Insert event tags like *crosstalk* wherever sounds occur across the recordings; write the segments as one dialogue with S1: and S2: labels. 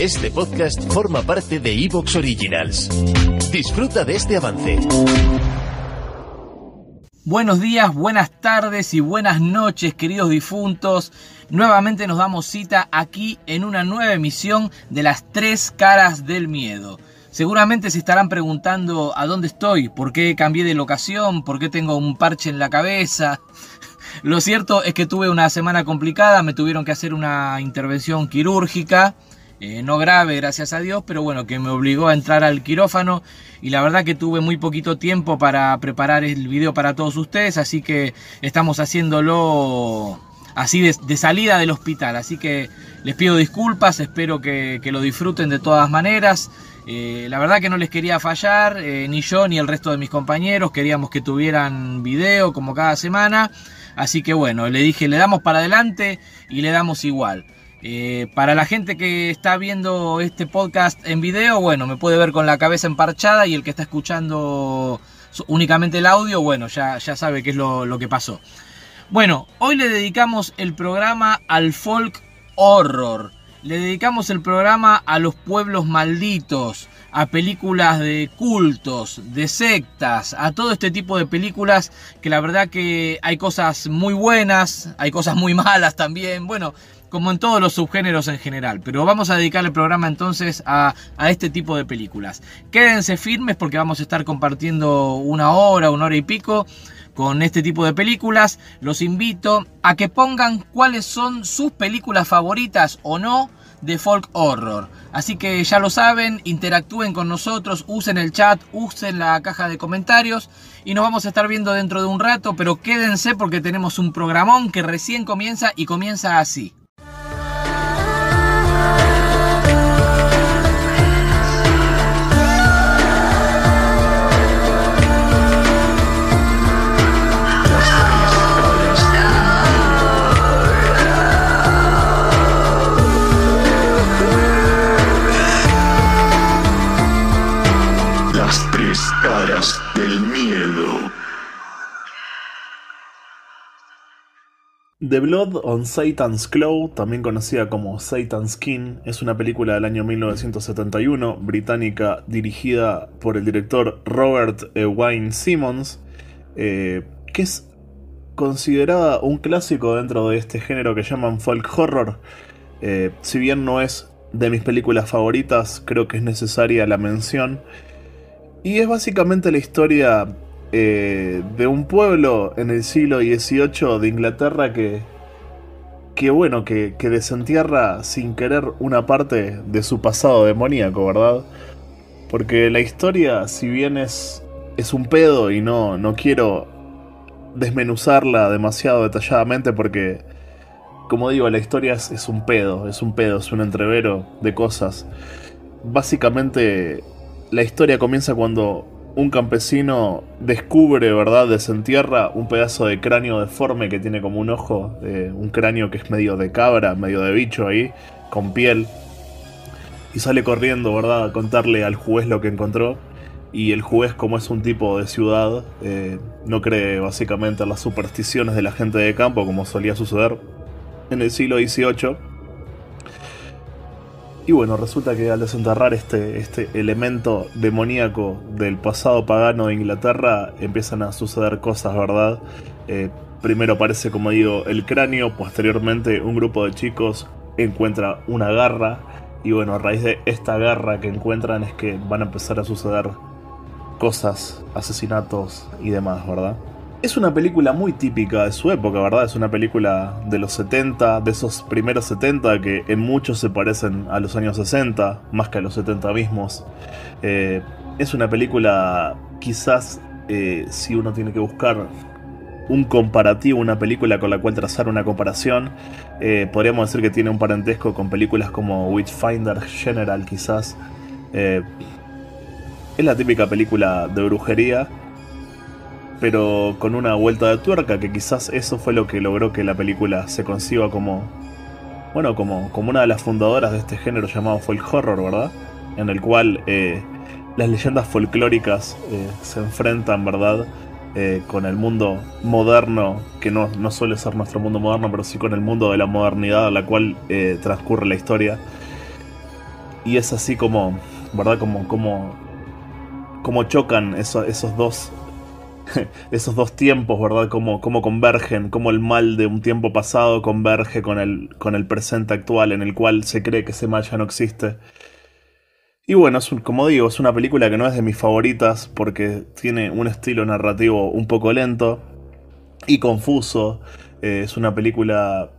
S1: Este podcast forma parte de Evox Originals. Disfruta de este avance.
S2: Buenos días, buenas tardes y buenas noches, queridos difuntos. Nuevamente nos damos cita aquí en una nueva emisión de las tres caras del miedo. Seguramente se estarán preguntando a dónde estoy, por qué cambié de locación, por qué tengo un parche en la cabeza. Lo cierto es que tuve una semana complicada, me tuvieron que hacer una intervención quirúrgica eh, no grave, gracias a Dios, pero bueno, que me obligó a entrar al quirófano y la verdad que tuve muy poquito tiempo para preparar el video para todos ustedes, así que estamos haciéndolo así de, salida del hospital, así que les pido disculpas, espero que, lo disfruten de todas maneras. Eh, la verdad que no les quería fallar, eh, ni yo ni el resto de mis compañeros, queríamos que tuvieran video como cada semana, así que bueno, le dije, le damos para adelante y le damos igual. Eh, para la gente que está viendo este podcast en video, bueno, me puede ver con la cabeza emparchada y el que está escuchando únicamente el audio, bueno, ya, ya sabe qué es lo, lo que pasó. Bueno, hoy le dedicamos el programa al folk horror. Le dedicamos el programa a los pueblos malditos, a películas de cultos, de sectas, a todo este tipo de películas que la verdad que hay cosas muy buenas, hay cosas muy *laughs* malas también. Bueno, como en todos los subgéneros en general. Pero vamos a dedicar el programa entonces a, este tipo de películas. Quédense firmes porque vamos a estar compartiendo una hora, una hora y pico con este tipo de películas. Los invito a que pongan cuáles son sus películas favoritas o no de folk horror. Así que ya lo saben, interactúen con nosotros, usen el chat, usen la caja de comentarios y nos vamos a estar viendo dentro de un rato, pero quédense porque tenemos un programón que recién comienza y comienza así.
S3: time The Blood on Satan's Claw, también conocida como Satan's Skin, es una película del año 1971, británica, dirigida por el director Robert e. Wayne Simmons, eh, que es considerada un clásico dentro de este género que llaman folk horror. Eh, si bien no es de mis películas favoritas, creo que es necesaria la mención. Y es básicamente la historia eh, de un pueblo en el siglo XVIII de Inglaterra que, que bueno, que, que, desentierra sin querer una parte de su pasado demoníaco, ¿verdad? Porque la historia, si bien es, es un pedo y no, no quiero desmenuzarla demasiado detalladamente porque, como digo, la historia es, es un pedo, es un pedo, es un entrevero de cosas. Básicamente, la historia comienza cuando un campesino descubre, ¿verdad? Desentierra un pedazo de cráneo deforme que tiene como un ojo, un cráneo que es medio de cabra, medio de bicho ahí, con piel. Y sale corriendo, ¿verdad? A contarle al juez lo que encontró. Y el juez, como es un tipo de ciudad, eh, no cree básicamente en las supersticiones de la gente de campo, como solía suceder en el siglo XVIII y bueno, resulta que al desenterrar este, este elemento demoníaco del pasado pagano de Inglaterra, empiezan a suceder cosas, ¿verdad? Eh, primero aparece, como digo, el cráneo, posteriormente un grupo de chicos encuentra una garra, y bueno, a raíz de esta garra que encuentran es que van a empezar a suceder cosas, asesinatos y demás, ¿verdad? Es una película muy típica de su época, ¿verdad? Es una película de los 70, de esos primeros 70 que en muchos se parecen a los años 60, más que a los 70 mismos. Eh, es una película, quizás, eh, si uno tiene que buscar un comparativo, una película con la cual trazar una comparación, eh, podríamos decir que tiene un parentesco con películas como Witchfinder General, quizás. es la típica película de brujería pero con una vuelta de tuerca, que quizás eso fue lo que logró que la película se conciba como, bueno, como, como una de las fundadoras de este género llamado folk horror, ¿verdad? En el cual eh, las leyendas folclóricas eh, se enfrentan, ¿verdad? Eh, con el mundo moderno, que no, no, suele ser nuestro mundo moderno, pero sí con el mundo de la modernidad a la cual transcurre la historia. y es así como, ¿verdad? Como, como, como chocan esos, esos dos *laughs* esos dos tiempos, ¿verdad? Cómo, cómo convergen, cómo el mal de un tiempo pasado converge con el, con el presente actual en el cual se cree que ese mal ya no existe. Y bueno, como digo, es una película que no es de mis favoritas porque tiene un estilo narrativo un poco lento y confuso. Eh, es una película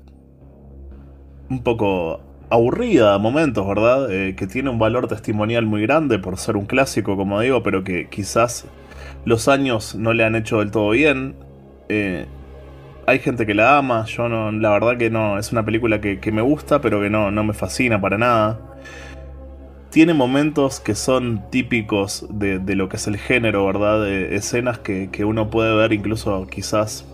S3: un poco aburrida a momentos, ¿verdad? Eh, que tiene un valor testimonial muy grande por ser un clásico, como digo, pero que quizás los años no le han hecho del todo bien. Eh, hay gente que la ama, yo no, la verdad que no, es una película que, me gusta, pero que no, no me fascina para nada. Tiene momentos que son típicos de, lo que es el género, ¿verdad? escenas que, uno puede ver incluso quizás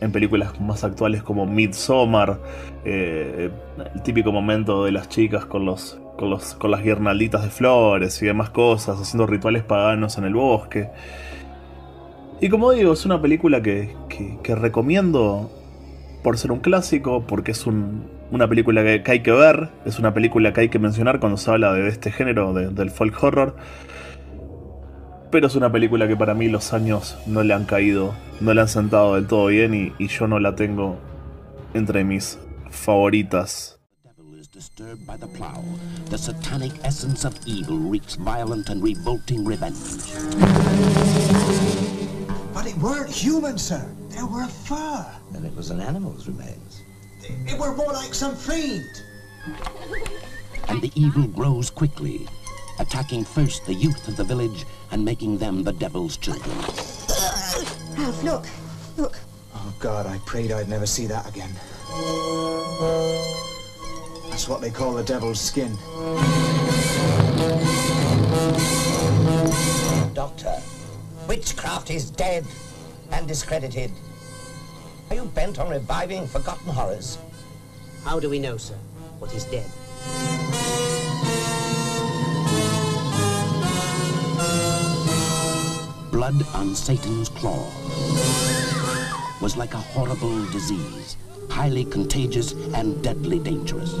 S3: en películas más actuales como Midsommar, eh, el típico momento de las chicas con los, con los con las guirnalditas de flores y demás cosas, haciendo rituales paganos en el bosque. Y como digo, es una película que, recomiendo por ser un clásico, porque es una película que, hay que ver, es una película que hay que mencionar cuando se habla de este género, del folk horror. Pero es una película que para mí los años no le han caído, no le han sentado del todo bien y, yo no la tengo entre mis favoritas. disturbed by the plow, the satanic essence of evil wreaks violent and revolting.
S4: But it weren't human, sir. They were fur.
S5: Then it was an animal's remains.
S4: It, it were more like some fiend.
S5: And the evil grows quickly, attacking first the youth of the village and making them the devil's children.
S6: Ralph, look. Look.
S4: Oh, God, I prayed I'd never see that again. That's what they call the devil's skin.
S5: Doctor, Witchcraft is dead and discredited. Are you bent on reviving forgotten horrors?
S7: How do we know, sir, what is dead?
S5: Blood on Satan's claw was like a horrible disease, highly contagious and deadly dangerous.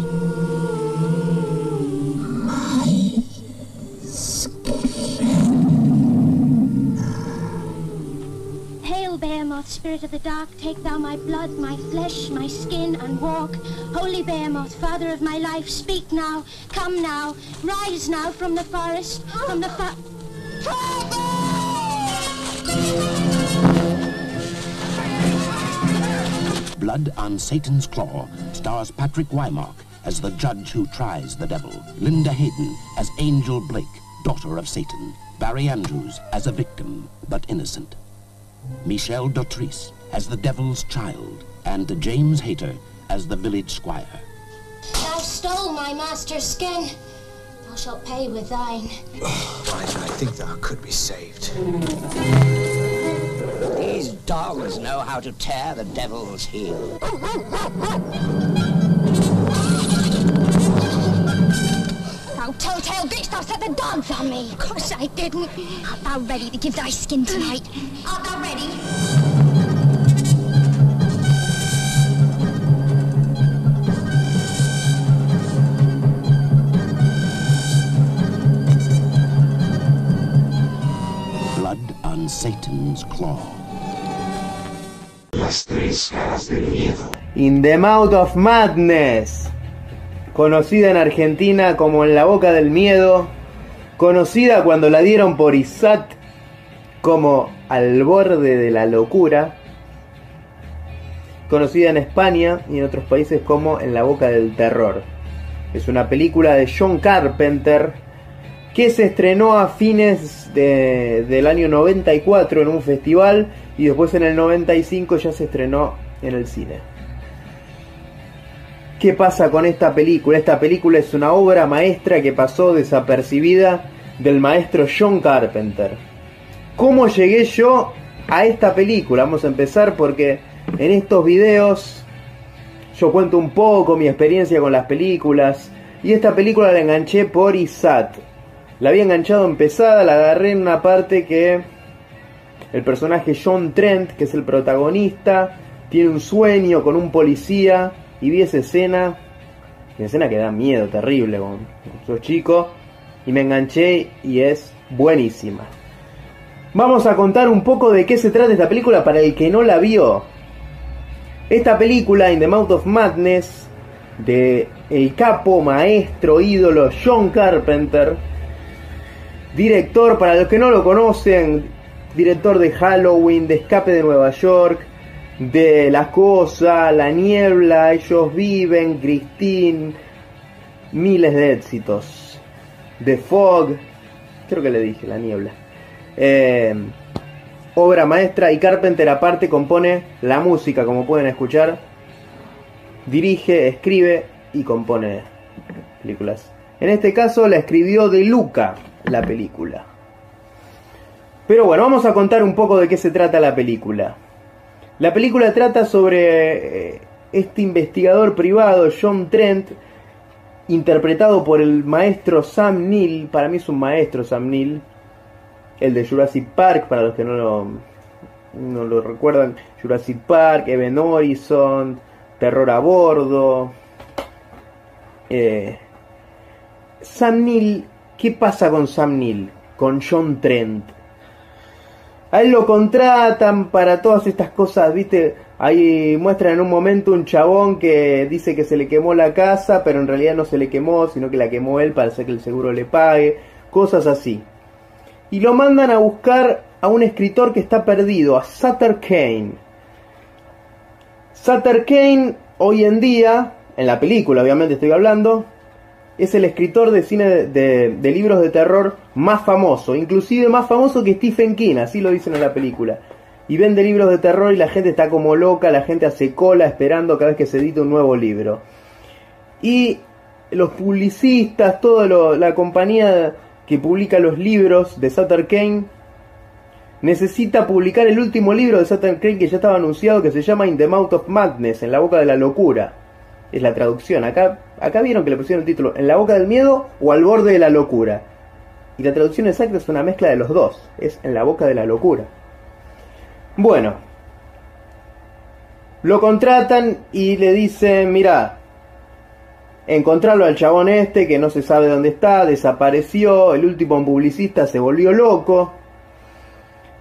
S6: Spirit of the dark, take thou my blood, my flesh, my skin, and walk. Holy Behemoth, father of my life, speak now, come now, rise now from the forest, from the fa-
S5: Blood on Satan's Claw stars Patrick Wymark as the judge who tries the devil, Linda Hayden as Angel Blake, daughter of Satan, Barry Andrews as a victim, but innocent. Michelle Dautrice as the Devil's Child, and James Hayter as the village squire.
S6: Thou stole my master's skin. Thou shalt pay with thine. *sighs*
S4: Why, I think thou could be saved.
S5: These dogs know how to tear the devil's heel. *laughs*
S6: telltale bitch, thou set the dogs on me. Of course I didn't. Art thou ready to give thy skin tonight? Art thou ready?
S5: Blood on Satan's claw.
S8: Las tres caras del miedo.
S9: In the mouth of madness. Conocida en Argentina como En la boca del miedo, conocida cuando la dieron por ISAT como Al borde de la locura, conocida en España y en otros países como En la boca del terror. Es una película de John Carpenter que se estrenó a fines del año 94 en un festival y después en el 95 ya se estrenó en el cine. ¿Qué pasa con esta película? Esta película es una obra maestra que pasó desapercibida del maestro John Carpenter. ¿Cómo llegué yo a esta película? Vamos a empezar porque en estos videos yo cuento un poco mi experiencia con las películas y esta película la enganché por ISAT. La había enganchado empezada, la agarré en una parte que el personaje John Trent, que es el protagonista, tiene un sueño con un policía y vi esa escena Una escena que da miedo, terrible. Con, sos chico y me enganché y es buenísima. Vamos a contar un poco de qué se trata esta película para el que no la vio. Esta película, In the Mouth of Madness, de el capo, maestro, ídolo John Carpenter, director, para los que no lo conocen, director de Halloween, de Escape de Nueva York, de La Cosa, La Niebla, Ellos Viven, Christine, miles de éxitos. The Fog, creo que le dije, La Niebla. Eh, obra maestra y Carpenter aparte compone la música, como pueden escuchar. Dirige, escribe y compone películas. En este caso la escribió De Luca, la película. Pero bueno, vamos a contar un poco de qué se trata la película. La película trata sobre eh, este investigador privado, John Trent, interpretado por el maestro Sam Neill. Para mí es un maestro Sam Neill. El de Jurassic Park, para los que no lo, no lo recuerdan. Jurassic Park, Even Horizon, Terror a Bordo. Eh, Sam Neill, ¿qué pasa con Sam Neill? Con John Trent. A él lo contratan para todas estas cosas, ¿viste? Ahí muestran en un momento un chabón que dice que se le quemó la casa, pero en realidad no se le quemó, sino que la quemó él para hacer que el seguro le pague, cosas así. Y lo mandan a buscar a un escritor que está perdido, a Sutter Kane. Sutter Kane, hoy en día, en la película obviamente estoy hablando, es el escritor de cine de, libros de terror más famoso, inclusive más famoso que Stephen King, así lo dicen en la película. Y vende libros de terror y la gente está como loca, la gente hace cola esperando cada vez que se edita un nuevo libro. Y los publicistas, toda la compañía que publica los libros de Sutter Kane, necesita publicar el último libro de Sutter Kane que ya estaba anunciado, que se llama In the Mouth of Madness, en la boca de la locura. Es la traducción. Acá Acá vieron que le pusieron el título En la boca del miedo o al borde de la locura. Y la traducción exacta es una mezcla de los dos. Es En la boca de la locura. Bueno. Lo contratan y le dicen, mira, encontrarlo al chabón este que no se sabe dónde está, desapareció, el último publicista se volvió loco.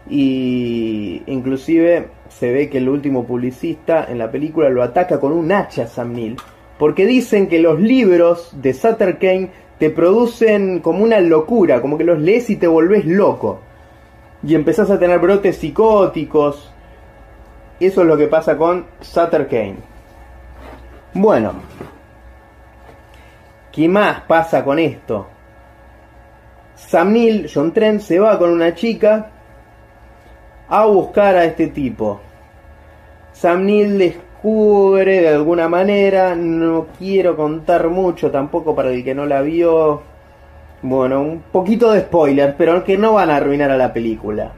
S9: Y inclusive se ve que el último publicista en la película lo ataca con un hacha a Sam Neill porque dicen que los libros de Sutter Kane te producen como una locura, como que los lees y te volvés loco. Y empezás a tener brotes psicóticos. Eso es lo que pasa con Sutter Kane. Bueno, ¿qué más pasa con esto? Sam Neill, John Trent, se va con una chica a buscar a este tipo. Sam Neill les cubre de alguna manera. No quiero contar mucho tampoco para el que no la vio. Bueno, un poquito de spoiler, pero que no van a arruinar a la película.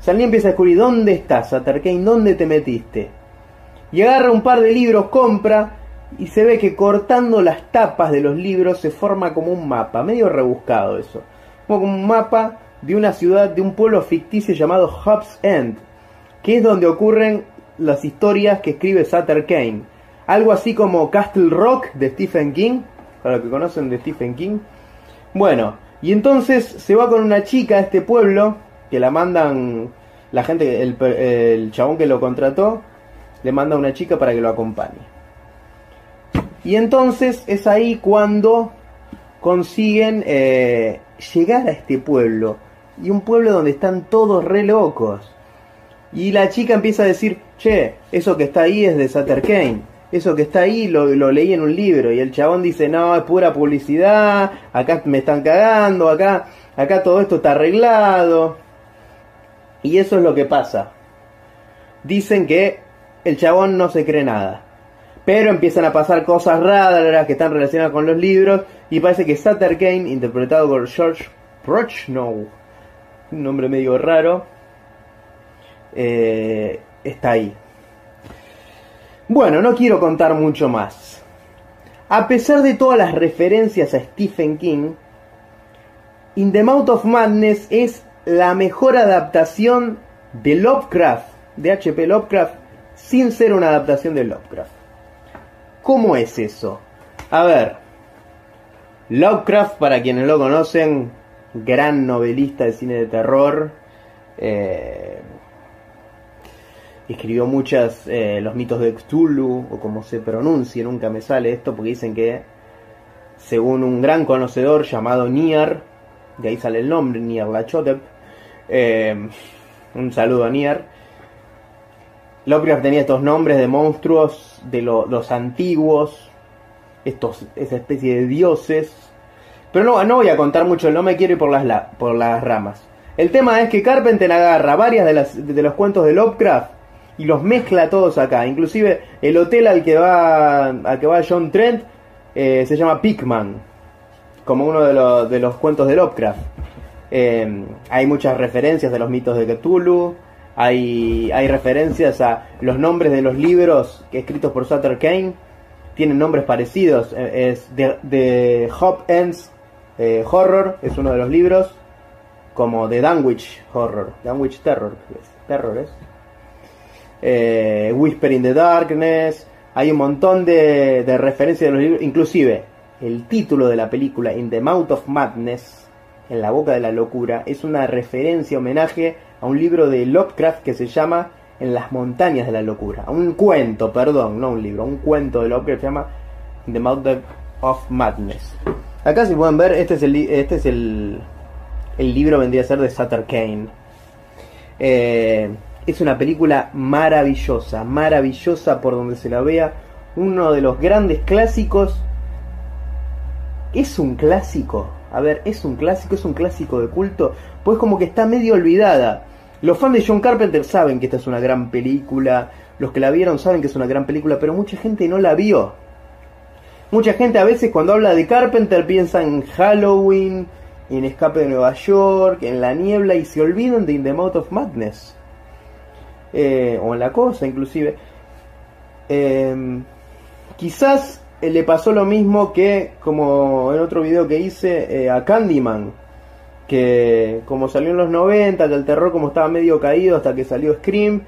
S9: Salí empieza a descubrir dónde estás, Sutter Kane, dónde te metiste. Y agarra un par de libros, compra y se ve que cortando las tapas de los libros se forma como un mapa, medio rebuscado eso. Como un mapa de una ciudad, de un pueblo ficticio llamado Hobbs End, que es donde ocurren las historias que escribe Sutter Kane. Algo así como Castle Rock de Stephen King, para los que conocen de Stephen King. Bueno, y entonces se va con una chica a este pueblo, que la mandan, la gente, el, el chabón que lo contrató, le manda a una chica para que lo acompañe. Y entonces es ahí cuando consiguen eh, llegar a este pueblo. Y un pueblo donde están todos re locos. Y la chica empieza a decir, che, eso que está ahí es de Sutter Kane. Eso que está ahí lo, leí en un libro. Y el chabón dice, no, es pura publicidad, acá me están cagando, acá, acá todo esto está arreglado. Y eso es lo que pasa. Dicen que el chabón no se cree nada. Pero empiezan a pasar cosas raras que están relacionadas con los libros. Y parece que Sutter Kane, interpretado por George Prochnow, un nombre medio raro, eh, está ahí. Bueno, no quiero contar mucho más. A pesar de todas las referencias a Stephen King, In the Mouth of Madness es la mejor adaptación de Lovecraft, de H.P. Lovecraft, sin ser una adaptación de Lovecraft. ¿Cómo es eso? A ver, Lovecraft, para quienes lo conocen, gran novelista de cine de terror. eh, escribió muchas, eh, los mitos de Cthulhu, o como se pronuncie, nunca me sale esto, porque dicen que, según un gran conocedor llamado Niar, de ahí sale el nombre, Niar Lachotep, eh, un saludo a Niar, Lovecraft tenía estos nombres de monstruos de lo- los antiguos, estos, esa especie de dioses. Pero no, no voy a contar mucho, no me quiero ir por las, la- por las ramas. El tema es que Carpenter agarra varias de, las, de los cuentos de Lovecraft y los mezcla todos acá. Inclusive el hotel al que va, al que va John Trent eh, se llama Pickman, como uno de, los- de los cuentos de Lovecraft. Eh, hay muchas referencias de los mitos de Cthulhu. Hay, hay referencias a los nombres de los libros escritos por Sutter Kane. Tienen nombres parecidos. Eh, Es Hop Ends eh, Horror, es uno de los libros. Como The Dunwich Horror. Dunwich Terror. Terror es. Eh, Whisper in the Darkness. Hay un montón de, de referencias de los libros. Inclusive el título de la película In the Mouth of Madness. En la boca de la locura. Es una referencia, homenaje a un libro de Lovecraft que se llama En las montañas de la locura. A un cuento, perdón, no un libro. Un cuento de Lovecraft que se llama In the Mouth of Madness. Acá si pueden ver, este es el, este es el, el libro vendría a ser de Sutter Kane. Eh, es una película maravillosa, maravillosa por donde se la vea. Uno de los grandes clásicos. Es un clásico. A ver, es un clásico, es un clásico de culto. Pues como que está medio olvidada. Los fans de John Carpenter saben que esta es una gran película. Los que la vieron saben que es una gran película, pero mucha gente no la vio. Mucha gente a veces cuando habla de Carpenter piensa en Halloween, en Escape de Nueva York, en La Niebla y se olvidan de In the Mouth of Madness. Eh, o en La Cosa inclusive. Eh, quizás eh, le pasó lo mismo que como en otro video que hice eh, a Candyman. Que como salió en los 90, que el terror como estaba medio caído hasta que salió Scream.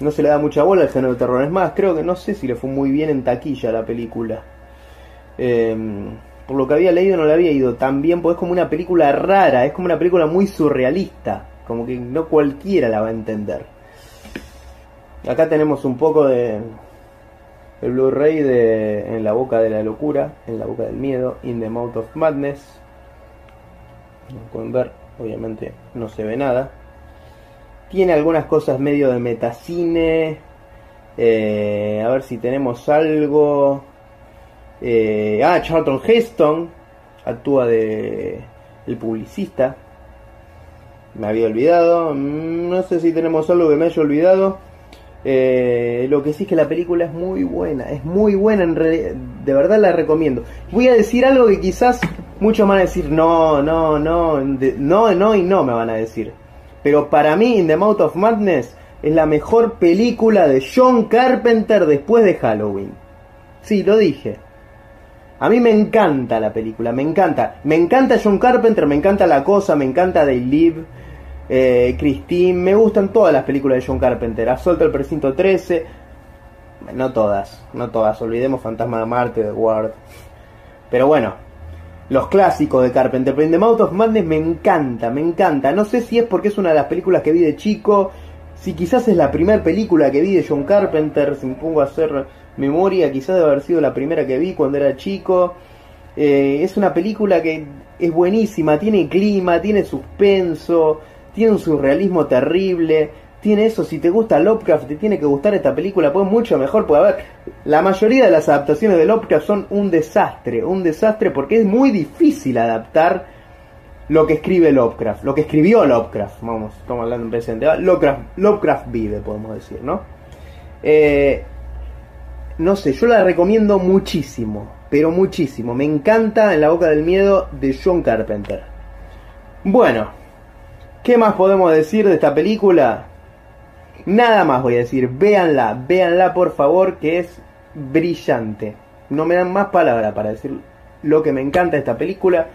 S9: No se le da mucha bola al género de terror. Es más, creo que no sé si le fue muy bien en taquilla la película. Eh, por lo que había leído no le había ido tan bien, porque es como una película rara, es como una película muy surrealista, como que no cualquiera la va a entender. Acá tenemos un poco de el Blu-ray de En la boca de la locura, En la boca del miedo, In the Mouth of Madness. Como pueden ver, obviamente no se ve nada. Tiene algunas cosas medio de metacine. Eh, a ver si tenemos algo. Eh, ah, Charlton Heston actúa de el publicista. Me había olvidado. Mm, No sé si tenemos algo que me haya olvidado. Eh, lo que sí es que la película es muy buena. Es muy buena. De verdad la recomiendo. Voy a decir algo que quizás muchos van a decir no, no, no, no, no y no me van a decir. Pero para mí, In the Mouth of Madness es la mejor película de John Carpenter después de Halloween. Sí, lo dije. A mí me encanta la película, me encanta. Me encanta John Carpenter, me encanta La Cosa, me encanta They Live, eh, Christine, me gustan todas las películas de John Carpenter. Asalto al Precinto 13, no todas, no todas, olvidemos Fantasma de Marte, The Ward. Pero bueno, los clásicos de Carpenter. Pero In the Mouth of me encanta, me encanta. No sé si es porque es una de las películas que vi de chico, si quizás es la primera película que vi de John Carpenter, si me pongo a hacer memoria, quizás debe haber sido la primera que vi cuando era chico. Eh, es una película que es buenísima, tiene clima, tiene suspenso, tiene un surrealismo terrible, tiene eso, si te gusta Lovecraft, te tiene que gustar esta película, pues mucho mejor, a ver, la mayoría de las adaptaciones de Lovecraft son un desastre, un desastre porque es muy difícil adaptar lo que escribe Lovecraft, lo que escribió Lovecraft, vamos, estamos hablando en presente, ¿va? Lovecraft, Lovecraft vive, podemos decir, ¿no? Eh, no sé, yo la recomiendo muchísimo, pero muchísimo, me encanta En la boca del miedo de John Carpenter. Bueno, ¿qué más podemos decir de esta película? Nada más voy a decir, véanla, véanla por favor, que es brillante. No me dan más palabras para decir lo que me encanta de esta película.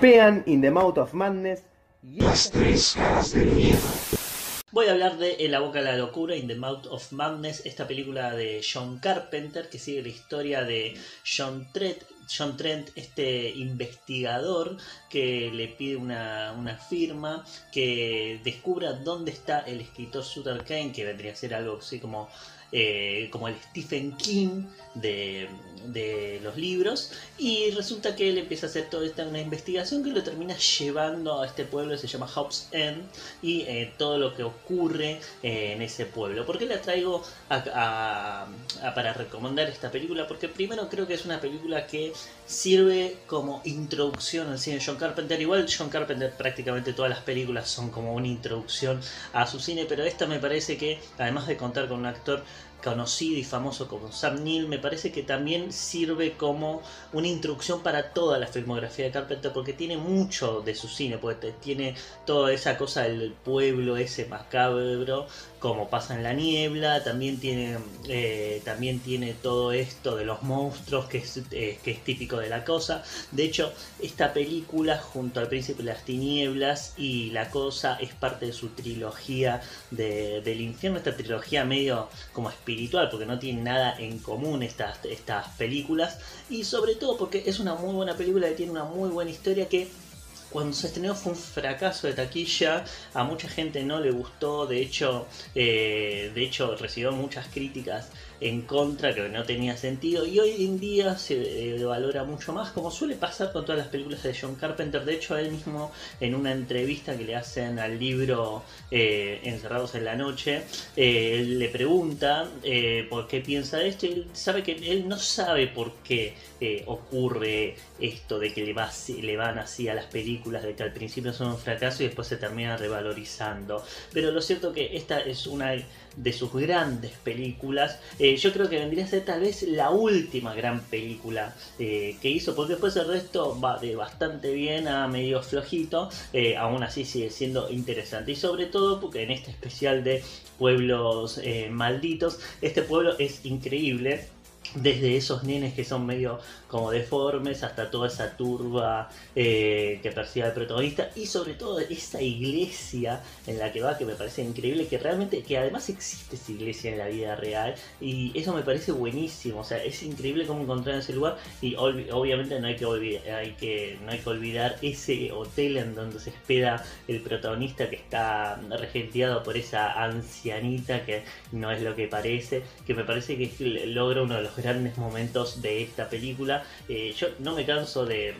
S9: Vean In the Mouth of Madness.
S8: Las tres caras del miedo.
S10: Voy a hablar de En la boca de la locura, In the Mouth of Madness, esta película de John Carpenter que sigue la historia de John Trent, John Trent, este investigador que le pide una, una, firma que descubra dónde está el escritor Sutter Kane, que vendría a ser algo así como eh, como el Stephen King de, de, los libros. Y resulta que él empieza a hacer toda esta una investigación que lo termina llevando a este pueblo que se llama Hobbs End y eh, todo lo que ocurre eh, en ese pueblo. ¿Por qué la traigo a, para recomendar esta película? Porque primero creo que es una película que sirve como introducción al cine de John Carpenter. Igual John Carpenter prácticamente todas las películas son como una introducción a su cine, pero esta me parece que además de contar con un actor conocido y famoso como Sam Neill, me parece que también sirve como una introducción para toda la filmografía de Carpenter, porque tiene mucho de su cine, porque tiene toda esa cosa del pueblo, ese macabro, como pasa en la niebla, también tiene, eh, también tiene todo esto de los monstruos que es, eh, que es típico de la cosa. De hecho, esta película, junto al Príncipe de las Tinieblas y La Cosa, es parte de su trilogía de, del infierno, esta trilogía medio como espiritual, porque no tiene nada en común estas, estas películas, y sobre todo porque es una muy buena película que tiene una muy buena historia que cuando se estrenó fue un fracaso de taquilla, a mucha gente no le gustó, de hecho, eh, de hecho recibió muchas críticas en contra, que no tenía sentido, y hoy en día se eh, valora mucho más, como suele pasar con todas las películas de John Carpenter. De hecho, él mismo, en una entrevista que le hacen al libro eh, Encerrados en la Noche, eh, le pregunta por qué piensa esto, y él sabe que él no sabe por qué ocurre esto de que le, le van así a las películas, de que al principio son un fracaso y después se termina revalorizando. Pero lo cierto que esta es una de sus grandes películas. Eh, yo creo que vendría a ser tal vez la última gran película eh, que hizo, porque después el resto va de bastante bien a medio flojito, eh, aún así sigue siendo interesante. Y sobre todo porque en este especial de pueblos malditos, este pueblo es increíble desde esos nenes que son medio como deformes hasta toda esa turba eh, que persigue al protagonista y sobre todo esa iglesia en la que va que me parece increíble que realmente que además existe esa iglesia en la vida real y eso me parece buenísimo. O sea es increíble cómo encontrar ese lugar y obviamente no hay que olvidar no hay que olvidar ese hotel en donde se espera el protagonista que está regenteado por esa ancianita que no es lo que parece que me parece que logra uno de los grandes momentos de esta película. Eh, yo no me canso de,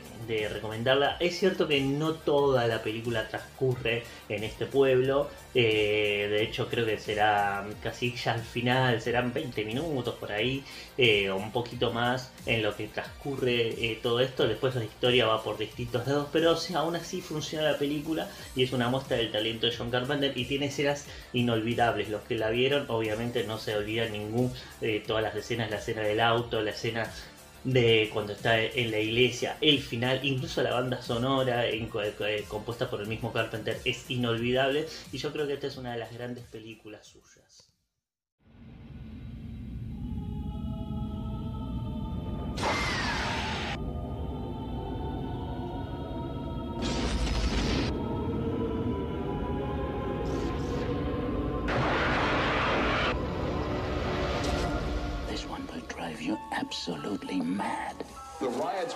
S10: recomendarla. Es cierto que no toda la película transcurre en este pueblo. Eh, de hecho, creo que será casi ya al final, serán 20 minutos por ahí, eh, o un poquito más en lo que transcurre todo esto. Después la historia va por distintos lados, pero aún así funciona la película y es una muestra del talento de John Carpenter y tiene escenas inolvidables. Los que la vieron, obviamente, no se olvidan ningún, todas las escenas, la escena del auto, la escena de cuando está en la iglesia, el final, incluso la banda sonora compuesta por el mismo Carpenter es inolvidable y yo creo que esta es una de las grandes películas suyas.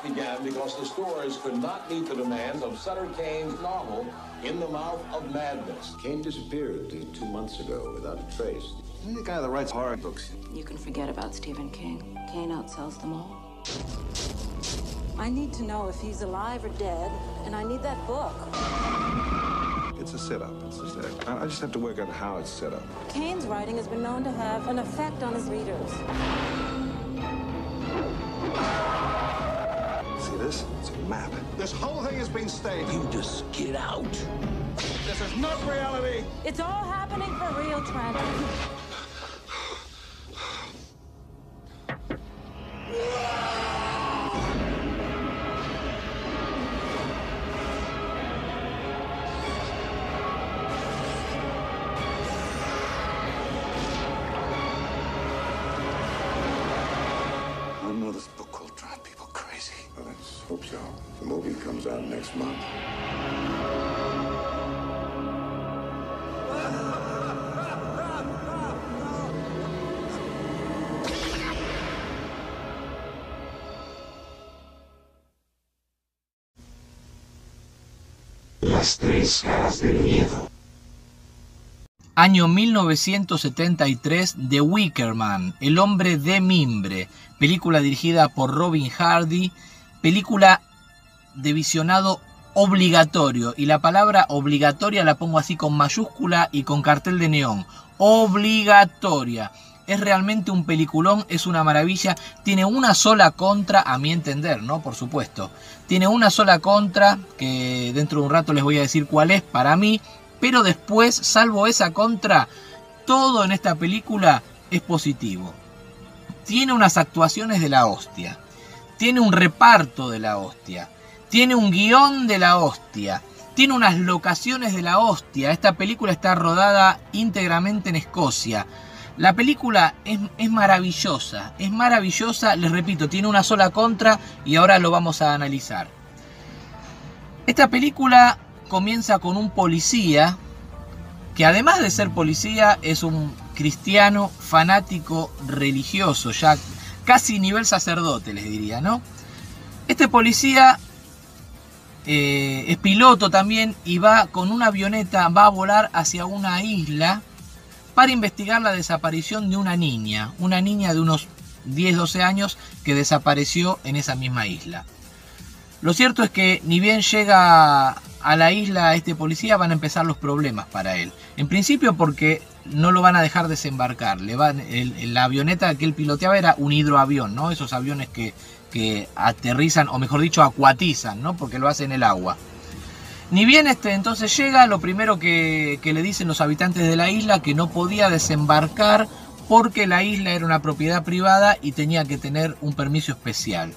S11: Began because the stores could not meet the demands of Sutter Kane's novel, In the Mouth of Madness.
S12: Kane disappeared two months ago without a trace. Isn't the guy that writes horror books?
S13: You can forget about Stephen King. Kane outsells them all. I need to know if he's alive or dead, and I need that book.
S12: It's a setup. It's a setup. I just have to work out how it's set up.
S13: Kane's writing has been known to have an effect on his readers.
S12: Map.
S11: This whole thing has been staged.
S14: You just get out.
S11: This is not reality.
S13: It's all happening for real, Trent.
S8: Tres caras miedo.
S2: Año 1973, The Wicker Man, El hombre de mimbre, película dirigida por Robin Hardy, película de visionado obligatorio. Y la palabra obligatoria la pongo así con mayúscula y con cartel de neón. Obligatoria. Es realmente un peliculón, es una maravilla. Tiene una sola contra, a mi entender, ¿no? Por supuesto. Tiene una sola contra, que dentro de un rato les voy a decir cuál es para mí. Pero después, salvo esa contra, todo en esta película es positivo. Tiene unas actuaciones de la hostia. Tiene un reparto de la hostia. Tiene un guion de la hostia. Tiene unas locaciones de la hostia. Esta película está rodada íntegramente en Escocia. La película es, maravillosa, es maravillosa, les repito, tiene una sola contra y ahora lo vamos a analizar. Esta película comienza con un policía que además de ser policía es un cristiano fanático religioso, ya casi nivel sacerdote les diría, ¿no? Este policía eh, es piloto también y va con una avioneta, va a volar hacia una isla para investigar la desaparición de una niña, una niña de unos 10-12 años que desapareció en esa misma isla. Lo cierto es que ni bien llega a la isla este policía van a empezar los problemas para él. En principio porque no lo van a dejar desembarcar. La avioneta que él piloteaba era un hidroavión, ¿no? Esos aviones que, que aterrizan, o mejor dicho, acuatizan, ¿no? Porque lo hacen en el agua. Ni bien este entonces llega, lo primero que, que le dicen los habitantes de la isla que no podía desembarcar porque la isla era una propiedad privada y tenía que tener un permiso especial.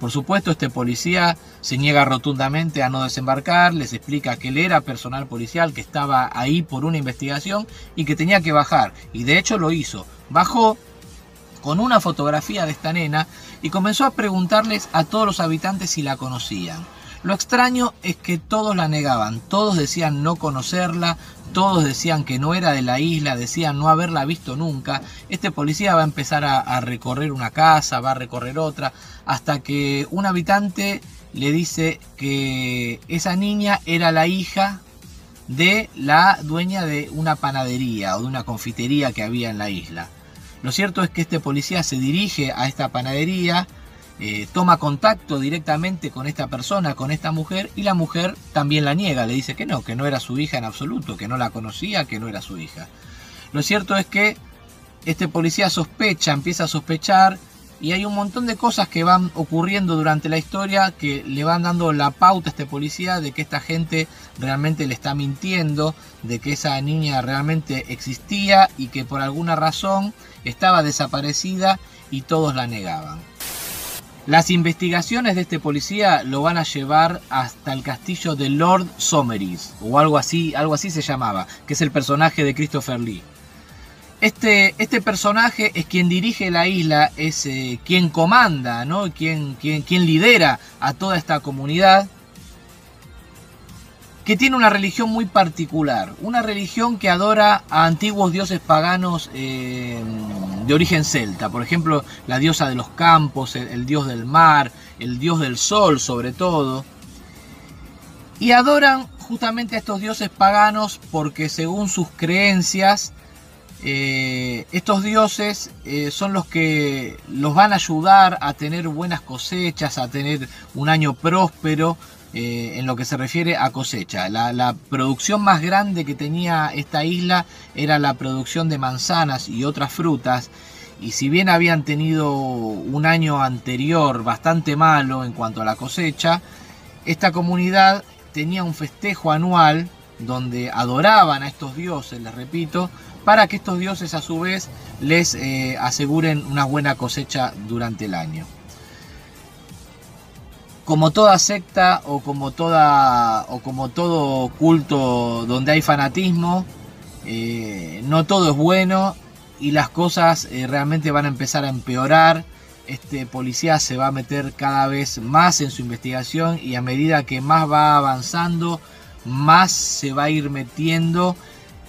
S2: Por supuesto, este policía se niega rotundamente a no desembarcar, les explica que él era personal policial, que estaba ahí por una investigación y que tenía que bajar. Y de hecho lo hizo. Bajó con una fotografía de esta nena y comenzó a preguntarles a todos los habitantes si la conocían. Lo extraño es que todos la negaban, todos decían no conocerla, todos decían que no era de la isla, decían no haberla visto nunca. Este policía va a empezar a, recorrer una casa, va a recorrer otra, hasta que un habitante le dice que esa niña era la hija de la dueña de una panadería o de una confitería que había en la isla. Lo cierto es que este policía se dirige a esta panadería, eh, toma contacto directamente con esta persona, con esta mujer, y la mujer también la niega, le dice que no, que no era su hija en absoluto, que no la conocía, que no era su hija. Lo cierto es que este policía sospecha, empieza a sospechar, y hay un montón de cosas que van ocurriendo durante la historia que le van dando la pauta a este policía de que esta gente realmente le está mintiendo, de que esa niña realmente existía y que por alguna razón estaba desaparecida y todos la negaban. Las investigaciones de este policía lo van a llevar hasta el castillo de Lord Someris, o algo así, algo así se llamaba, que es el personaje de Christopher Lee. Este, este personaje es quien dirige la isla, es eh, quien comanda, ¿no? quien, quien, quien lidera a toda esta comunidad, que tiene una religión muy particular, una religión que adora a antiguos dioses paganos eh, de origen celta, por ejemplo, la diosa de los campos, el, dios del mar, el dios del sol sobre todo, y adoran justamente a estos dioses paganos porque según sus creencias, eh, estos dioses eh, son los que los van a ayudar a tener buenas cosechas, a tener un año próspero eh, en lo que se refiere a cosecha. La, producción más grande que tenía esta isla era la producción de manzanas y otras frutas. Y si bien habían tenido un año anterior bastante malo en cuanto a la cosecha, esta comunidad tenía un festejo anual donde adoraban a estos dioses, les repito, para que estos dioses a su vez les eh, aseguren una buena cosecha durante el año. Como toda secta o como, toda, o como todo culto donde hay fanatismo, eh, no todo es bueno y las cosas eh, realmente van a empezar a empeorar. Este policía se va a meter cada vez más en su investigación y a medida que más va avanzando, más se va a ir metiendo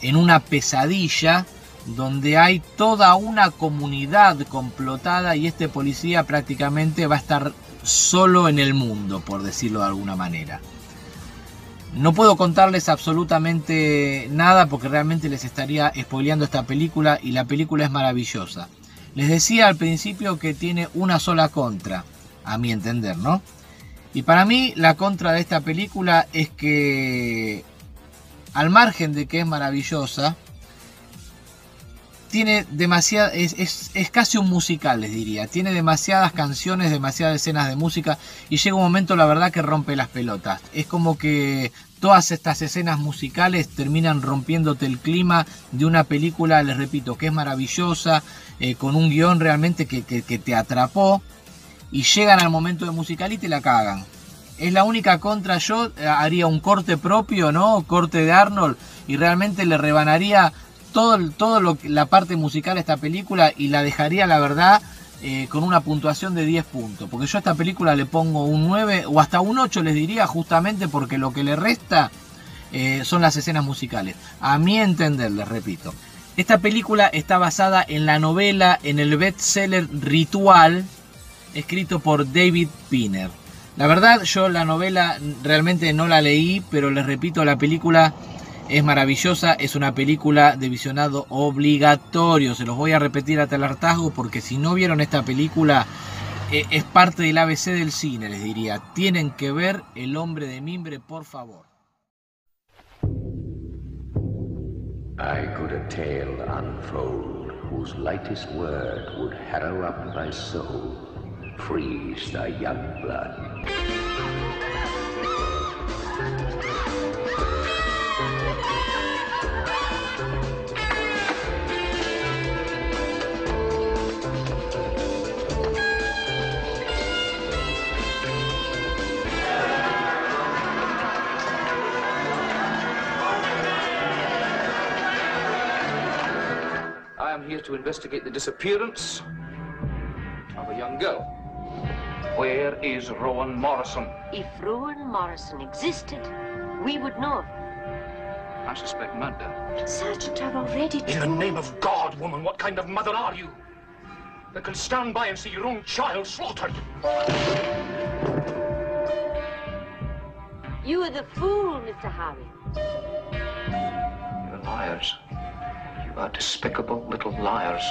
S2: en una pesadilla donde hay toda una comunidad complotada y este policía prácticamente va a estar solo en el mundo, por decirlo de alguna manera. No puedo contarles absolutamente nada porque realmente les estaría spoileando esta película y la película es maravillosa. Les decía al principio que tiene una sola contra, a mi entender, ¿no? Y para mí la contra de esta película es que, al margen de que es maravillosa, tiene demasiada, es, es, casi un musical, les diría. Tiene demasiadas canciones, demasiadas escenas de música y llega un momento, la verdad, que rompe las pelotas. Es como que todas estas escenas musicales terminan rompiéndote el clima de una película, les repito, que es maravillosa, eh, con un guion realmente que, que, que te atrapó y llegan al momento de musical y te la cagan. Es la única contra, yo haría un corte propio, ¿no? Corte de Arnold y realmente le rebanaría todo, todo lo, la parte musical de esta película y la dejaría, la verdad, eh, con una puntuación de 10 puntos. Porque yo a esta película le pongo un 9 o hasta un 8 les diría, justamente porque lo que le resta eh, son las escenas musicales. A mi entender, les repito. Esta película está basada en la novela, en el bestseller Ritual, escrito por David Pinner. La verdad, yo la novela realmente no la leí, pero les repito, la película es maravillosa, es una película de visionado obligatorio. Se los voy a repetir hasta el hartazgo porque si no vieron esta película eh, es parte del ABC del cine, les diría. Tienen que ver El hombre de mimbre, por favor.
S14: I could a tale unfold whose lightest word would harrow up thy soul, freeze thy young blood.
S15: Here to investigate the disappearance of a young girl. Where is Rowan Morrison?
S16: If Rowan Morrison existed, we would know.
S15: I suspect murder.
S16: Sergeant, I've already
S15: In the name of God, woman, what kind of mother are you? That can stand by and see your own child slaughtered?
S16: You are the fool, Mr. Harry.
S15: You're liars are despicable little liars.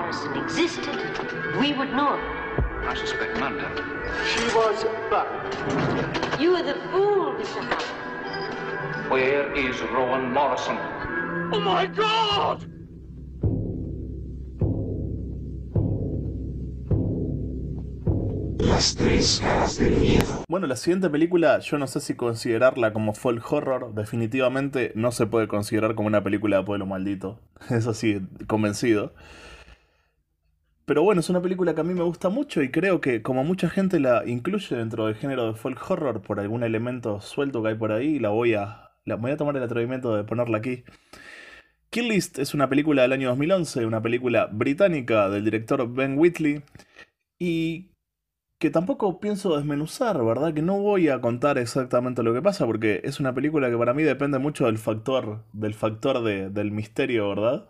S16: Morrison existed, we would know.
S15: I suspect.
S16: She was burned. You are the fool, Mr. Howard.
S15: Where is Rowan Morrison?
S16: Oh my God!
S3: Las tres caras del miedo. Bueno, la siguiente película yo no sé si considerarla como folk horror. Definitivamente no se puede considerar como una película de pueblo maldito. *laughs* Eso sí, convencido. Pero bueno, es una película que a mí me gusta mucho y creo que como mucha gente la incluye dentro del género de folk horror por algún elemento suelto que hay por ahí, la voy a, la voy a tomar el atrevimiento de ponerla aquí. Kill List es una película del año 2011, una película británica del director Ben Whitley y que tampoco pienso desmenuzar, ¿verdad? Que no voy a contar exactamente lo que pasa porque es una película que para mí depende mucho del factor, del factor del misterio, ¿verdad?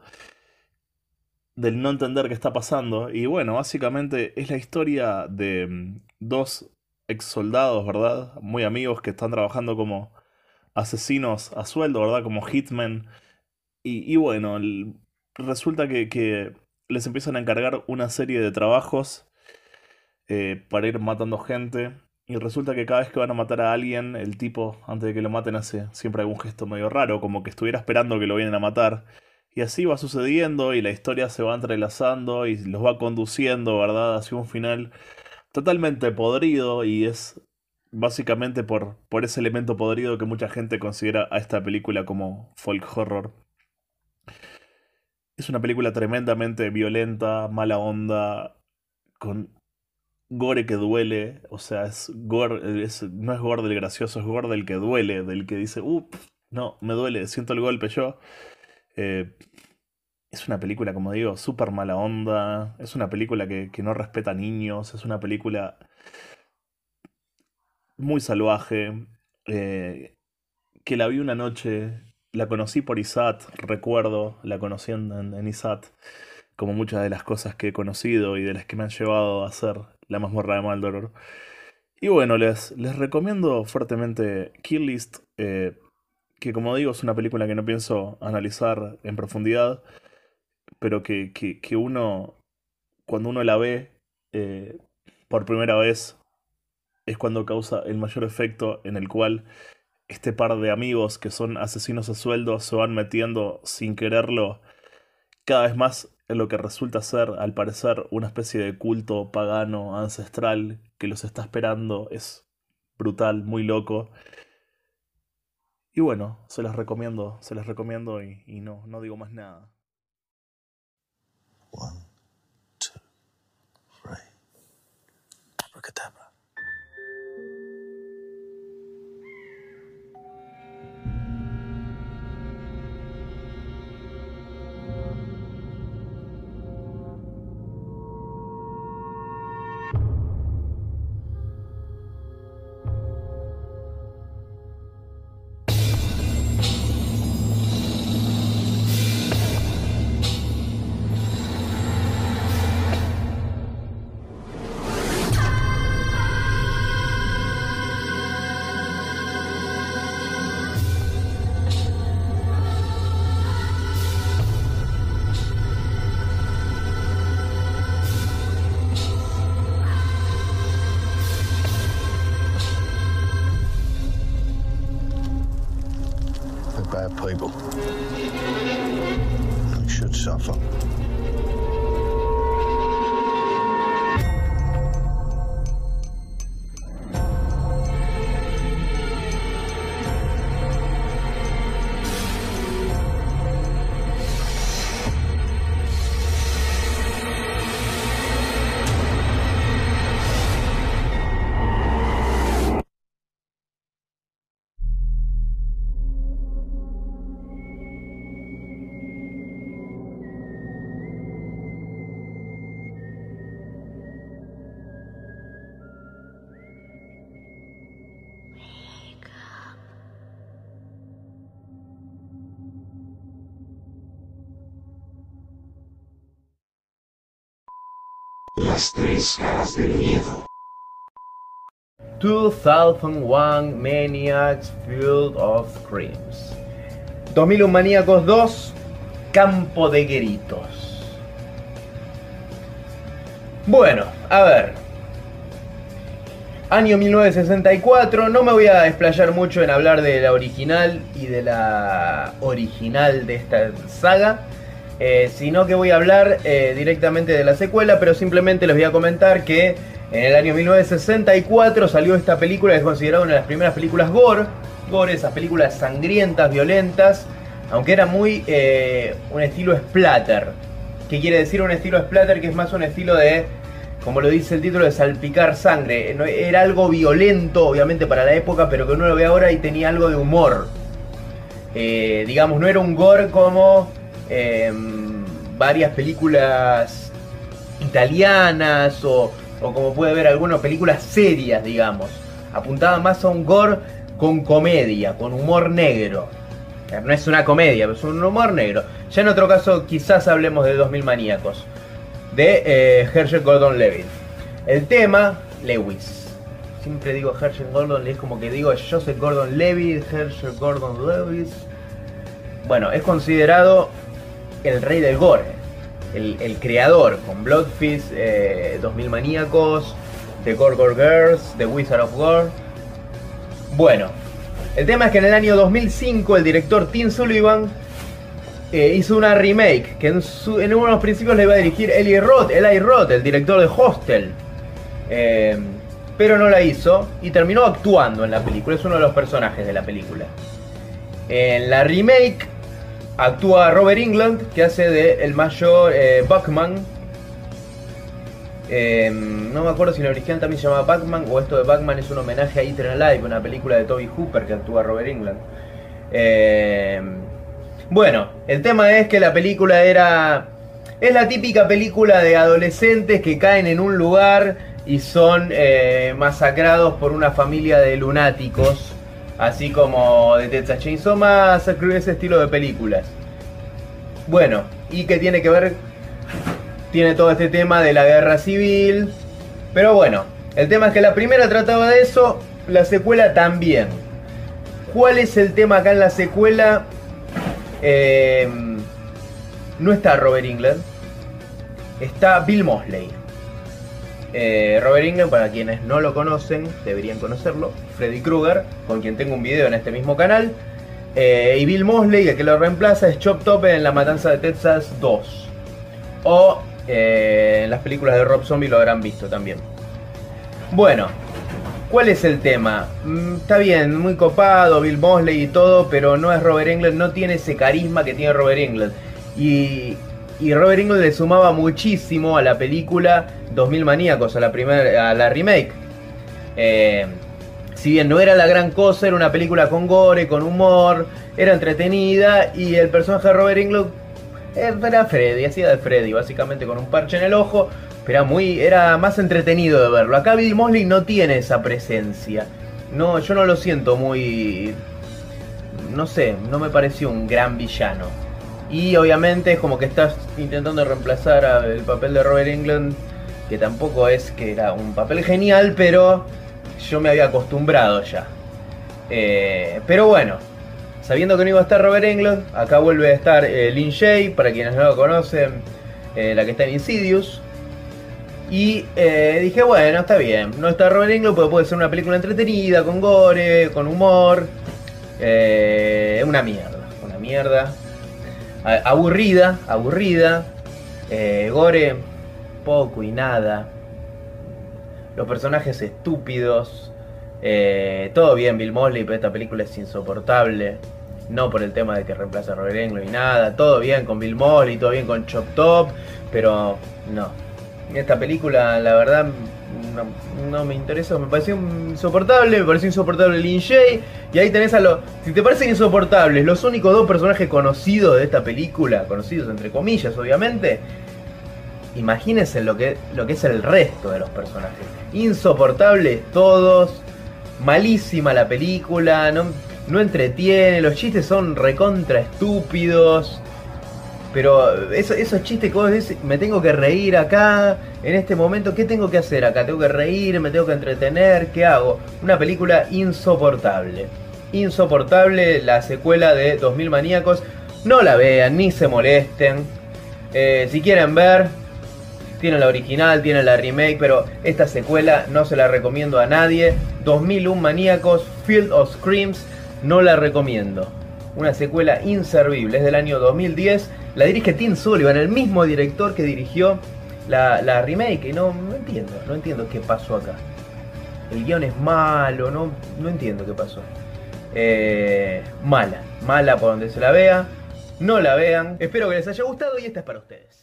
S3: Del no entender qué está pasando. Y bueno, básicamente es la historia de mm, dos ex soldados, ¿verdad? Muy amigos que están trabajando como asesinos a sueldo, ¿verdad? Como hitmen. Y, bueno, resulta que, les empiezan a encargar una serie de trabajos eh, para ir matando gente. Y resulta que cada vez que van a matar a alguien, el tipo, antes de que lo maten, hace siempre algún gesto medio raro, como que estuviera esperando que lo vienen a matar. Y así va sucediendo y la historia se va entrelazando y los va conduciendo, ¿verdad? Hacia un final totalmente podrido y es básicamente por, por ese elemento podrido que mucha gente considera a esta película como folk horror. Es una película tremendamente violenta, mala onda, con gore que duele. O sea, es gore, es- no es gore del gracioso, es gore del que duele, del que dice, uff, no, me duele, siento el golpe yo. Eh, es una película, como digo, súper mala onda. Es una película que, que no respeta niños. Es una película muy salvaje. eh, que la vi una noche. La conocí por ISAT, recuerdo. La conocí en, en- ISAT. Como muchas de las cosas que he conocido y de las que me han llevado a hacer la mazmorra de Maldoror. Y bueno, les, les recomiendo fuertemente Kill List. eh, que como digo, es una película que no pienso analizar en profundidad pero que, que, que uno, cuando uno la ve eh, por primera vez, es cuando causa el mayor efecto en el cual este par de amigos que son asesinos a sueldo se van metiendo sin quererlo cada vez más en lo que resulta ser, al parecer, una especie de culto pagano ancestral que los está esperando. Es brutal, muy loco. Y bueno, se las recomiendo, se las recomiendo y, y no, no digo más nada.
S8: Tres caras miedo.
S9: 2001 Maniacs Field of Screams. 2001 Maníacos 2 Campo de Gritos. Bueno, a ver. Año 1964, no me voy a desplayar mucho en hablar de la original y de la original de esta saga, eh, sino que voy a hablar eh, directamente de la secuela, pero simplemente les voy a comentar que en el año 1964 salió esta película que es considerada una de las primeras películas gore, gore, esas películas sangrientas, violentas, aunque era muy eh, un estilo splatter. ¿Qué quiere decir un estilo splatter? Que es más un estilo de, como lo dice el título, de salpicar sangre. Era algo violento, obviamente, para la época, pero que uno lo ve ahora y tenía algo de humor. Eh, digamos, no era un gore como eh, varias películas italianas o, o como puede ver algunas películas serias, digamos. Apuntaba más a un gore con comedia, con humor negro. Eh, No es una comedia, es un humor negro. Ya en otro caso quizás hablemos de 2000 maníacos. De eh, Herschel Gordon Levitt. El tema, Lewis. Siempre digo Herschel Gordon, es como que digo Joseph Gordon Levitt, Herschel Gordon Lewis. Bueno, es considerado el rey del gore. El, creador, con Bloodfist, eh, 2000 maníacos, The Gore Gore Girls, The Wizard of Gore. Bueno, el tema es que en el año 2005 el director Tim Sullivan eh, hizo una remake que en, su- uno de los principios le iba a dirigir Eli Roth, Eli Roth, el director de Hostel. Eh, pero no la hizo y terminó actuando en la película. Es uno de los personajes de la película. En la remake actúa Robert England, que hace de el mayor eh. Eh, no me acuerdo si la original también se llama Buckman o esto de Buckman es un homenaje a Eater Alive, una película de Toby Hooper que actúa Robert England. Eh, bueno, el tema es que la película era. Es la típica película de adolescentes que caen en un lugar y son eh, masacrados por una familia de lunáticos. Así como de Texas Chainsaw Massacre, ese estilo de películas. Bueno, ¿y qué tiene que ver? Tiene todo este tema de la guerra civil. Pero bueno, el tema es que la primera trataba de eso, la secuela también. ¿Cuál es el tema acá en la secuela? Eh, no está Robert England, está Bill Mosley. Eh, Robert England, para quienes no lo conocen, deberían conocerlo. Freddy Krueger, con quien tengo un video en este mismo canal. Eh, y Bill Mosley, el que lo reemplaza, es Chop Top en La Matanza de Texas 2. O eh, en las películas de Rob Zombie lo habrán visto también. Bueno, ¿cuál es el tema? Mm, está bien, muy copado, Bill Mosley y todo, pero no es Robert England, no tiene ese carisma que tiene Robert England. Y, y Robert England le sumaba muchísimo a la película 2000 Maníacos, a la, primer, a la remake. Eh, si bien no era la gran cosa, era una película con gore, con humor, era entretenida y el personaje de Robert England era Freddy, hacía de Freddy, básicamente con un parche en el ojo, pero era, muy, era más entretenido de verlo. Acá Bill Mosley no tiene esa presencia. No, yo no lo siento muy... No sé, no me pareció un gran villano. Y obviamente es como que estás intentando reemplazar al papel de Robert England, que tampoco es que era un papel genial, pero yo me había acostumbrado ya. Eh, pero bueno, sabiendo que no iba a estar Robert Englund, acá vuelve a estar eh, Lin Shay, para quienes no lo conocen, eh, la que está en Insidious. Y eh, dije, bueno, está bien, no está Robert Englund, pero puede ser una película entretenida, con gore, con humor. Una mierda, una mierda. Aburrida, aburrida. Eh, gore, poco y nada. Los personajes estúpidos. Eh, todo bien, Bill Mosley, pero esta película es insoportable. No por el tema de que reemplaza a Robert Englund y nada. Todo bien con Bill Mosley, todo bien con Chop Top, pero no. Esta película, la verdad, no, me interesa. Me pareció insoportable, me pareció insoportable Lin Shay. Y ahí tenés a los. Si te parecen insoportables, los únicos dos personajes conocidos de esta película, conocidos entre comillas, obviamente. Imagínense lo que, lo que es el resto de los personajes. Insoportables todos. Malísima la película. No, no entretiene. Los chistes son recontra estúpidos. Pero eso- esos chistes que me tengo que reír acá, en este momento, ¿qué tengo que hacer acá? ¿Tengo que reír? ¿Me tengo que entretener? ¿Qué hago? Una película insoportable. Insoportable la secuela de 2000 Maníacos. No la vean, ni se molesten. Eh, si quieren ver, tienen la original, tienen la remake, pero esta secuela no se la recomiendo a nadie. 2001 Maníacos, Field of Screams, no la recomiendo. Una secuela inservible, es del año 2010. La dirige Tim Sullivan, el mismo director que dirigió la, la remake. Y no, no entiendo, no entiendo qué pasó acá. El guion es malo, no, no entiendo qué pasó. Eh, mala, mala por donde se la vea. No la vean. Espero que les haya gustado y esta es para ustedes.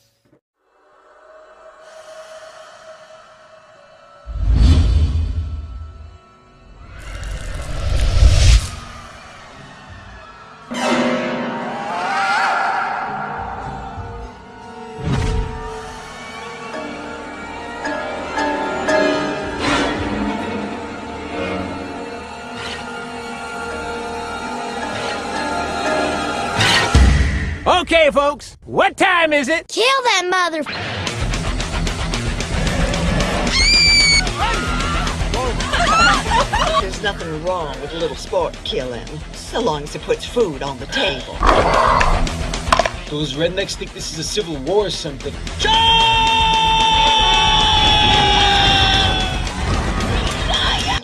S17: Okay, folks, what time is it?
S6: Kill that mother.
S18: There's nothing wrong with a little sport killing, so long as it puts food on the table.
S17: Those rednecks think this is a civil war or something.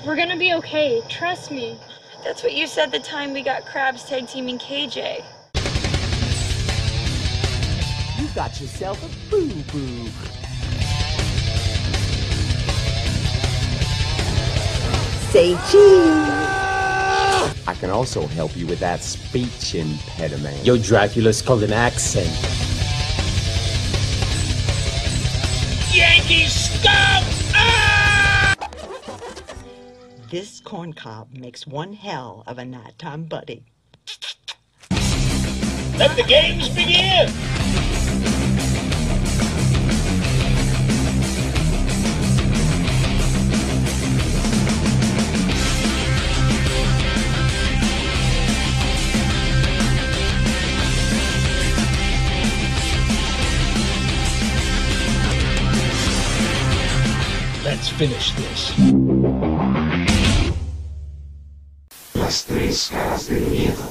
S19: We're gonna be okay. Trust me.
S20: That's what you said the time we got Krabs tag teaming KJ.
S17: You got yourself a boo boo.
S18: say cheese.
S21: I can also help you with that speech impediment.
S22: Yo, Dracula's called an accent.
S18: Yankee scum! Ah! This corn cob makes one hell of a nighttime buddy.
S17: Let the games begin! Finish this.
S8: Las tres caras del miedo.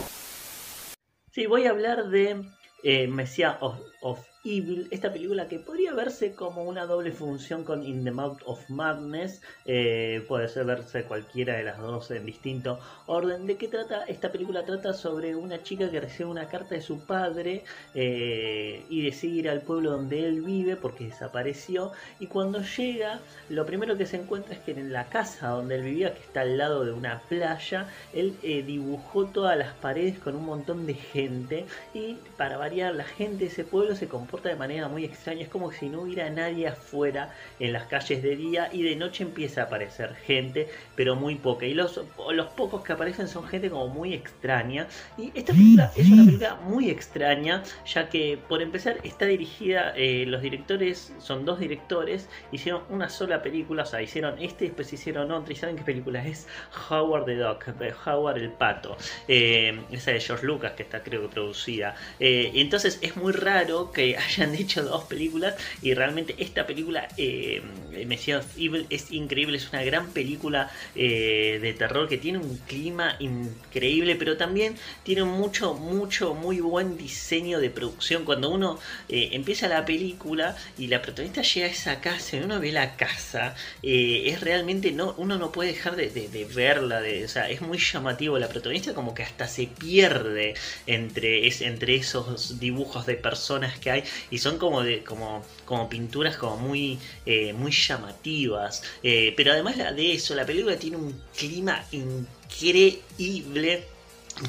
S10: Sí, voy a hablar de eh, Messiah of, of Evil, esta película que podría verse como una doble función con In the Mouth of Madness, eh, puede ser verse cualquiera de las dos en distinto orden. ¿De qué trata? Esta película trata sobre una chica que recibe una carta de su padre eh, y decide ir al pueblo donde él vive porque desapareció y cuando llega lo primero que se encuentra es que en la casa donde él vivía, que está al lado de una playa, él eh, dibujó todas las paredes con un montón de gente y para variar la gente de ese pueblo se comporta de manera muy extraña, es como si no hubiera nadie afuera en las calles de día y de noche empieza a aparecer gente, pero muy poca. Y los, los pocos que aparecen son gente como muy extraña. Y esta película es una película muy extraña, ya que por empezar está dirigida, eh, los directores son dos directores, hicieron una sola película, o sea, hicieron este, después hicieron otra, y saben qué película es Howard the Duck, de Howard el Pato, eh, esa de George Lucas que está creo que producida. Eh, entonces es muy raro que hayan hecho dos películas y realmente esta película eh, Evil es increíble, es una gran película eh, de terror que tiene un clima increíble, pero también tiene mucho, mucho, muy buen diseño de producción. Cuando uno eh, empieza la película y la protagonista llega a esa casa y uno ve la casa, eh, es realmente, no, uno no puede dejar de, verla, o sea, es muy llamativo. La protagonista como que hasta se pierde entre, es, entre esos dibujos de personas que hay y son como de como como pinturas como muy eh, muy llamativas. Eh, pero además de eso la película tiene un clima increíble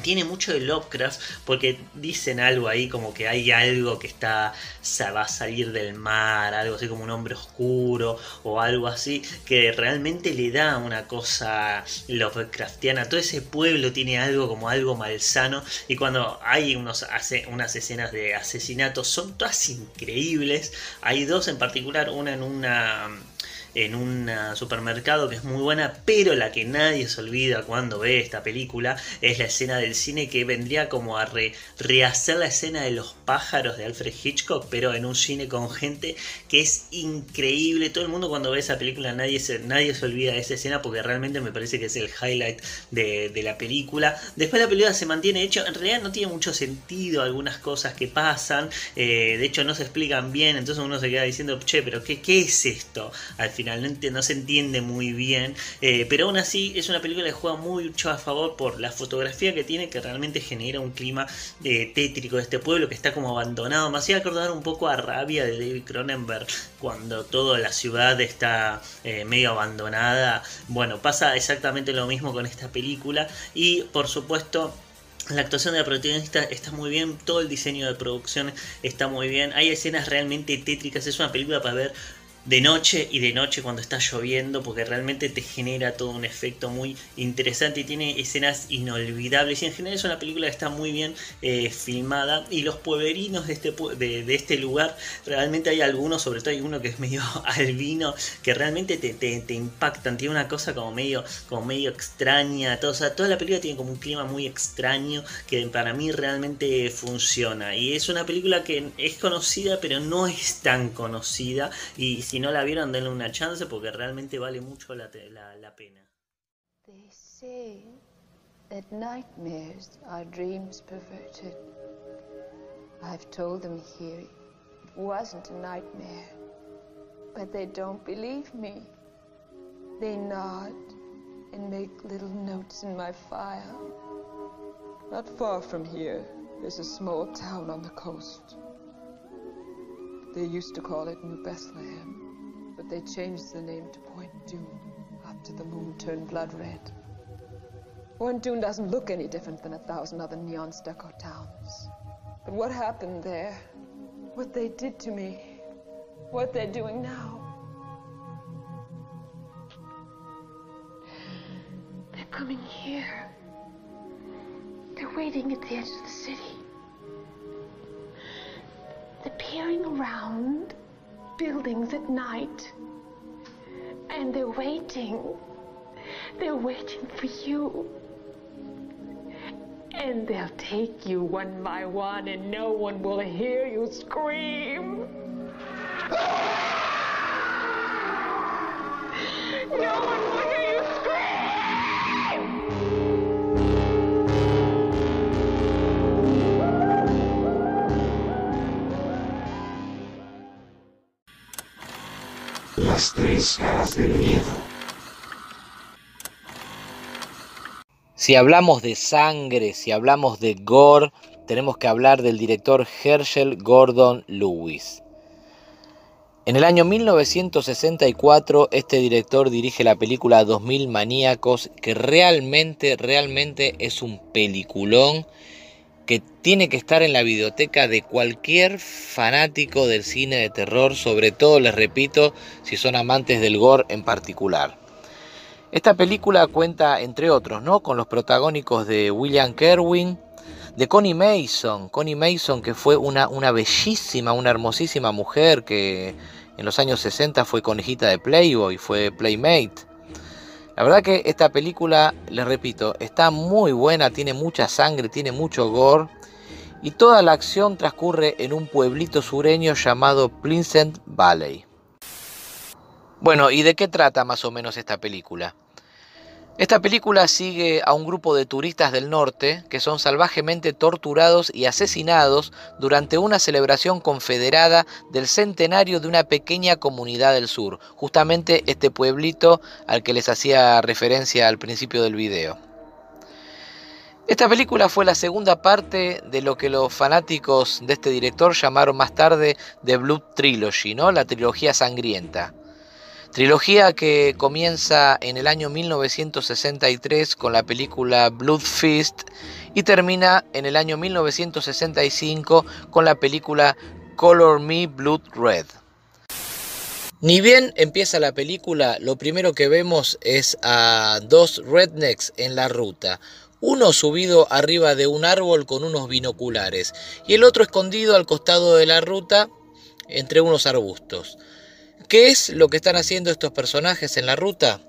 S10: tiene mucho de Lovecraft porque dicen algo ahí como que hay algo que está sa- va a salir del mar, algo así como un hombre oscuro o algo así que realmente le da una cosa Lovecraftiana. Todo ese pueblo tiene algo como algo malsano y cuando hay unos hace unas escenas de asesinatos son todas increíbles. Hay dos en particular, una en una en un ah, supermercado que es muy buena, pero la que nadie se olvida cuando ve esta película es la escena del cine que vendría como a re- rehacer la escena de los pájaros de Alfred Hitchcock, pero en un cine con gente que es increíble. Todo el mundo cuando ve esa película nadie se, nadie se olvida de esa escena porque realmente me parece que es el highlight de, la película. Después la película se mantiene, hecho, en realidad no tiene mucho sentido algunas cosas que pasan, eh, de hecho no se explican bien, entonces uno se queda diciendo, che, pero ¿qué, qué es esto? Al final enti- no se entiende muy bien, eh, pero aún así es una película que juega mucho a favor por la fotografía que tiene, que realmente genera un clima eh, tétrico de este pueblo que está como abandonado. Me hacía acordar un poco a Rabia de David Cronenberg, cuando toda la ciudad está eh, medio abandonada. Bueno, pasa exactamente lo mismo con esta película y por supuesto... La actuación de la protagonista está muy bien, todo el diseño de producción está muy bien, hay escenas realmente tétricas, es una película para ver de noche y de noche cuando está lloviendo porque realmente te genera todo un efecto muy interesante y tiene escenas inolvidables. Y en general es una película que está muy bien eh, filmada. Y los pueblerinos de este, de, de este lugar realmente hay algunos, sobre todo hay uno que es medio *laughs* albino que realmente te, te, te impactan, tiene una cosa como medio, como medio extraña, todo, toda la película tiene como un clima muy extraño que para mí realmente funciona. Y es una película que es conocida pero no es tan conocida. Y si no la vieron denle una chance porque realmente vale mucho la, la, la pena.
S23: They say that nightmares are dreams perverted. I've told them here it wasn't a nightmare. But they don't believe me. They nod and make little notes in my file. Not far from here, there's a small town on the coast. They used to call it New Bethlehem, but they changed the name to Point Doom. after the moon turned blood red. Wentun doesn't look any different than a thousand other neon stucco towns. But what happened there, what they did to me, what they're doing now,
S6: They're coming here. They're waiting at the edge of the city. They're peering around buildings at night. And they're waiting. They're waiting for you. And they'll take you one by one, and no one will hear you scream. *laughs* No one will hear you
S8: Las tres caras del miedo.
S2: Si hablamos de sangre, si hablamos de gore, tenemos que hablar del director Herschel Gordon Lewis. En el año 1964, este director dirige la película 2000 Maníacos, que realmente, realmente es un peliculón que tiene que estar en la biblioteca de cualquier fanático del cine de terror, sobre todo, les repito, si son amantes del gore en particular. Esta película cuenta, entre otros, ¿no? con los protagónicos de William Kerwin, de Connie Mason, Connie Mason que fue una, una bellísima, una hermosísima mujer que en los años 60 fue conejita de Playboy, fue Playmate. La verdad que esta película, les repito, está muy buena, tiene mucha sangre, tiene mucho gore y toda la acción transcurre en un pueblito sureño llamado Pleasant Valley. Bueno, ¿y de qué trata más o menos esta película? Esta película sigue a un grupo de turistas del norte que son salvajemente torturados y asesinados durante una celebración confederada del centenario de una pequeña comunidad del sur, justamente este pueblito al que les hacía referencia al principio del video. Esta película fue la segunda parte de lo que los fanáticos de este director llamaron más tarde The Blood Trilogy, ¿no? la trilogía sangrienta. Trilogía que comienza en el año 1963 con la película Blood Feast y termina en el año 1965 con la película Color Me Blood Red. Ni bien empieza la película, lo primero que vemos es a dos rednecks en la ruta. Uno subido arriba de un árbol con unos binoculares y el otro escondido al costado de la ruta entre unos arbustos. ¿Qué es lo que están haciendo estos personajes en la ruta?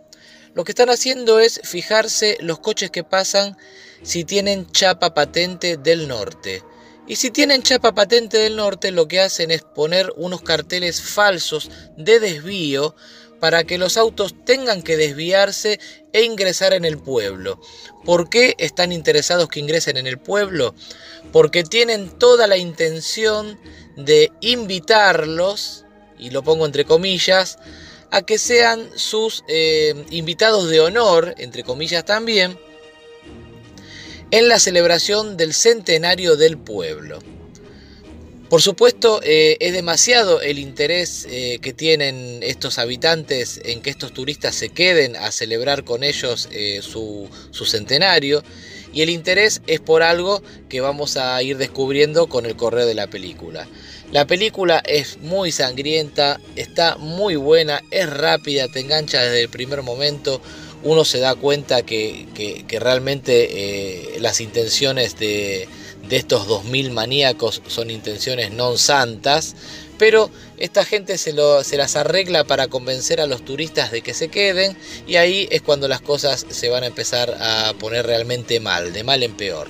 S2: Lo que están haciendo es fijarse los coches que pasan si tienen chapa patente del norte. Y si tienen chapa patente del norte, lo que hacen es poner unos carteles falsos de desvío para que los autos tengan que desviarse e ingresar en el pueblo. ¿Por qué están interesados que ingresen en el pueblo? Porque tienen toda la intención de invitarlos y lo pongo entre comillas, a que sean sus eh, invitados de honor, entre comillas también, en la celebración del centenario del pueblo. Por supuesto, eh, es demasiado el interés eh, que tienen estos habitantes en que estos turistas se queden a celebrar con ellos su, su centenario. Y el interés es por algo que vamos a ir descubriendo con el correo de la película. La película es muy sangrienta, está muy buena, es rápida, te engancha desde el primer momento. Uno se da cuenta que, realmente eh, las intenciones de, de estos 2000 maníacos son intenciones non santas, pero esta gente se, las arregla para convencer a los turistas de que se queden y ahí es cuando las cosas se van a empezar a poner realmente mal, de mal en peor.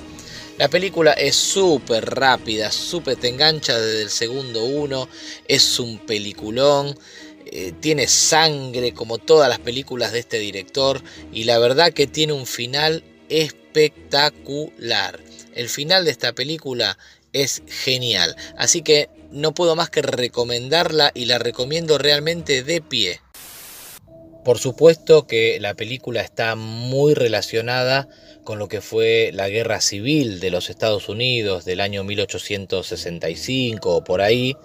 S2: La película es súper rápida, súper te engancha desde el segundo uno, es un peliculón, eh, tiene sangre como todas las películas de este director y la verdad que tiene un final espectacular. El final de esta película es genial, así que no puedo más que recomendarla y la recomiendo realmente de pie. Por supuesto que la película está muy relacionada con lo que fue la guerra civil de los Estados Unidos del año 1865 o por ahí,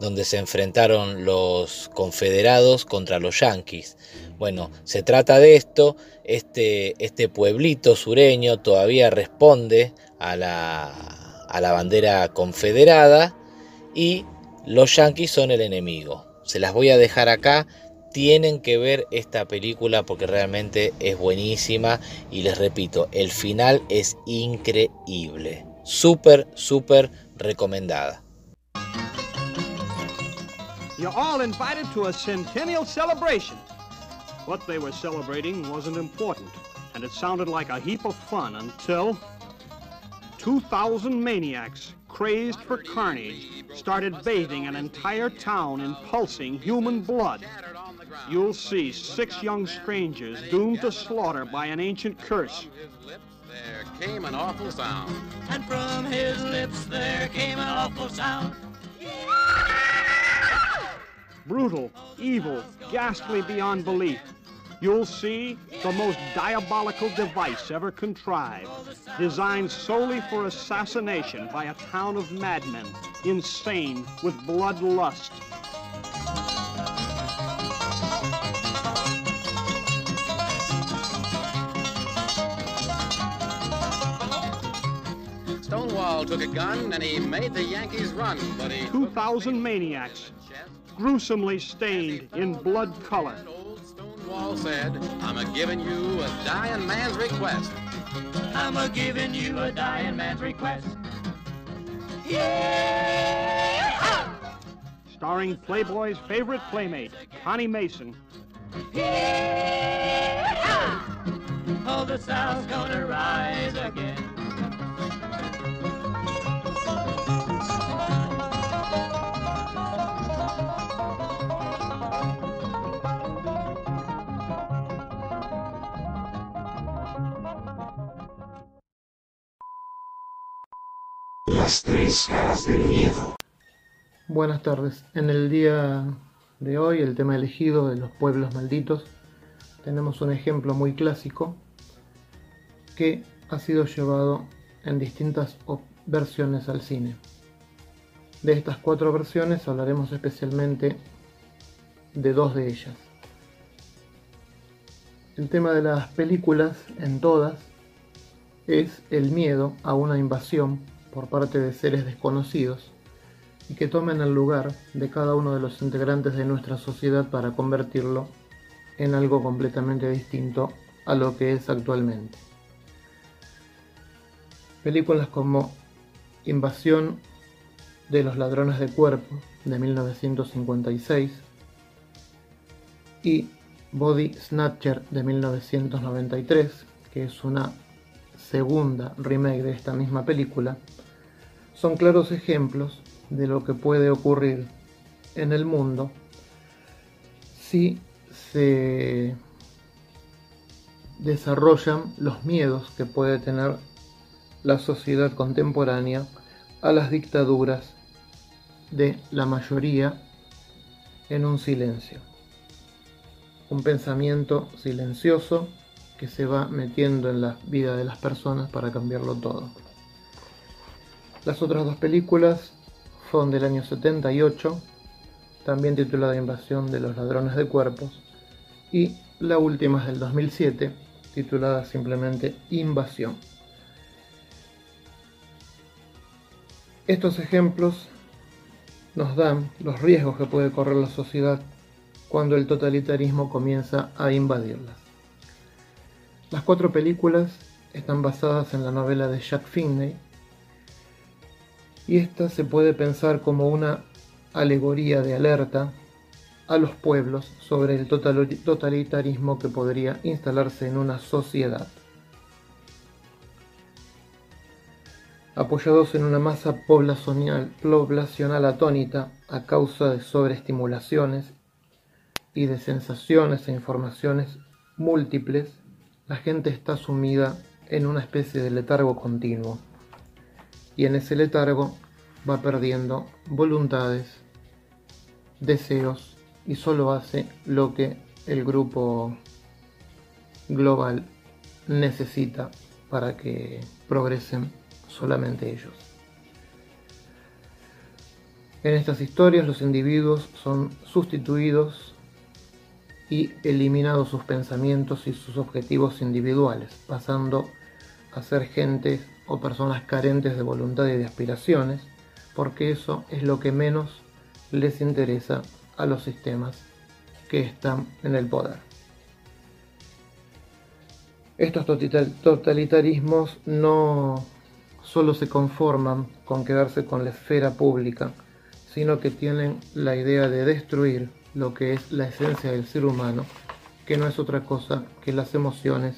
S2: donde se enfrentaron los confederados contra los yanquis. Bueno, se trata de esto, este, este pueblito sureño todavía responde a la, a la bandera confederada y los yanquis son el enemigo. Se las voy a dejar acá, tienen que ver esta película porque realmente es buenísima y les repito, el final es increíble. Súper, súper recomendada.
S24: You're all invited to a centennial celebration. What they were celebrating wasn't important, and it sounded like a heap of fun until 2,000 maniacs, crazed for carnage, started bathing an entire town in pulsing human blood. You'll see six young strangers doomed to slaughter by an ancient curse.
S25: From his lips, there came an awful sound.
S26: And from his lips there came an awful sound.
S24: Brutal, evil, ghastly beyond belief. You'll see the most diabolical device ever contrived, designed solely for assassination by a town of madmen, insane with bloodlust.
S25: Stonewall took a gun and he made the Yankees run, but he...
S24: 2,000 maniacs, gruesomely stained in blood color.
S25: Stonewall said, I'm a giving you a dying man's request.
S26: I'm a giving you a dying man's request. Yeah!
S24: Starring Playboy's favorite playmate, Connie Mason.
S26: Yeah! Oh, the South's gonna rise again.
S27: Buenas tardes. En el día de hoy, el tema elegido de los pueblos malditos, tenemos un ejemplo muy clásico que ha sido llevado en distintas versiones al cine. De estas cuatro versiones hablaremos especialmente de dos de ellas. El tema de las películas en todas es el miedo a una invasión por parte de seres desconocidos y que tomen el lugar de cada uno de los integrantes de nuestra sociedad para convertirlo en algo completamente distinto a lo que es actualmente. Películas como Invasión de los ladrones de cuerpo de 1956 y Body Snatcher de 1993, que es una segunda remake de esta misma película, son claros ejemplos de lo que puede ocurrir en el mundo si se desarrollan los miedos que puede tener la sociedad contemporánea a las dictaduras de la mayoría en un silencio. Un pensamiento silencioso que se va metiendo en la vida de las personas para cambiarlo todo. Las otras dos películas fueron del año 78, también titulada Invasión de los Ladrones de Cuerpos, y la última es del 2007, titulada simplemente Invasión. Estos ejemplos nos dan los riesgos que puede correr la sociedad cuando el totalitarismo comienza a invadirla. Las cuatro películas están basadas en la novela de Jack Finney y esta se puede pensar como una alegoría de alerta a los pueblos sobre el totalitarismo que podría instalarse en una sociedad. Apoyados en una masa poblacional, poblacional atónita a causa de sobreestimulaciones y de sensaciones e informaciones múltiples, la gente está sumida en una especie de letargo continuo. Y en ese letargo va perdiendo voluntades, deseos y solo hace lo que el grupo global necesita para que progresen solamente ellos. En estas historias los individuos son sustituidos y eliminados sus pensamientos y sus objetivos individuales, pasando a ser gentes o personas carentes de voluntad y de aspiraciones, porque eso es lo que menos les interesa a los sistemas que están en el poder. Estos totalitarismos no solo se conforman con quedarse con la esfera pública, sino que tienen la idea de destruir lo que es la esencia del ser humano, que no es otra cosa que las emociones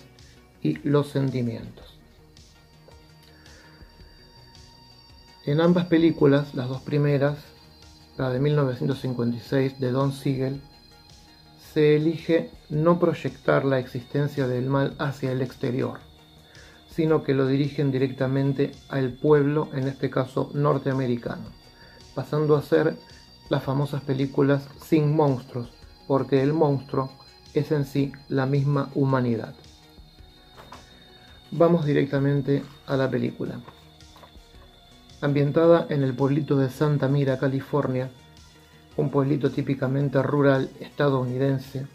S27: y los sentimientos. En ambas películas, las dos primeras, la de 1956 de Don Siegel, se elige no proyectar la existencia del mal hacia el exterior, sino que lo dirigen directamente al pueblo, en este caso norteamericano, pasando a ser las famosas películas sin monstruos, porque el monstruo es en sí la misma humanidad. Vamos directamente a la película. Ambientada en el pueblito de Santa Mira, California, un pueblito típicamente rural estadounidense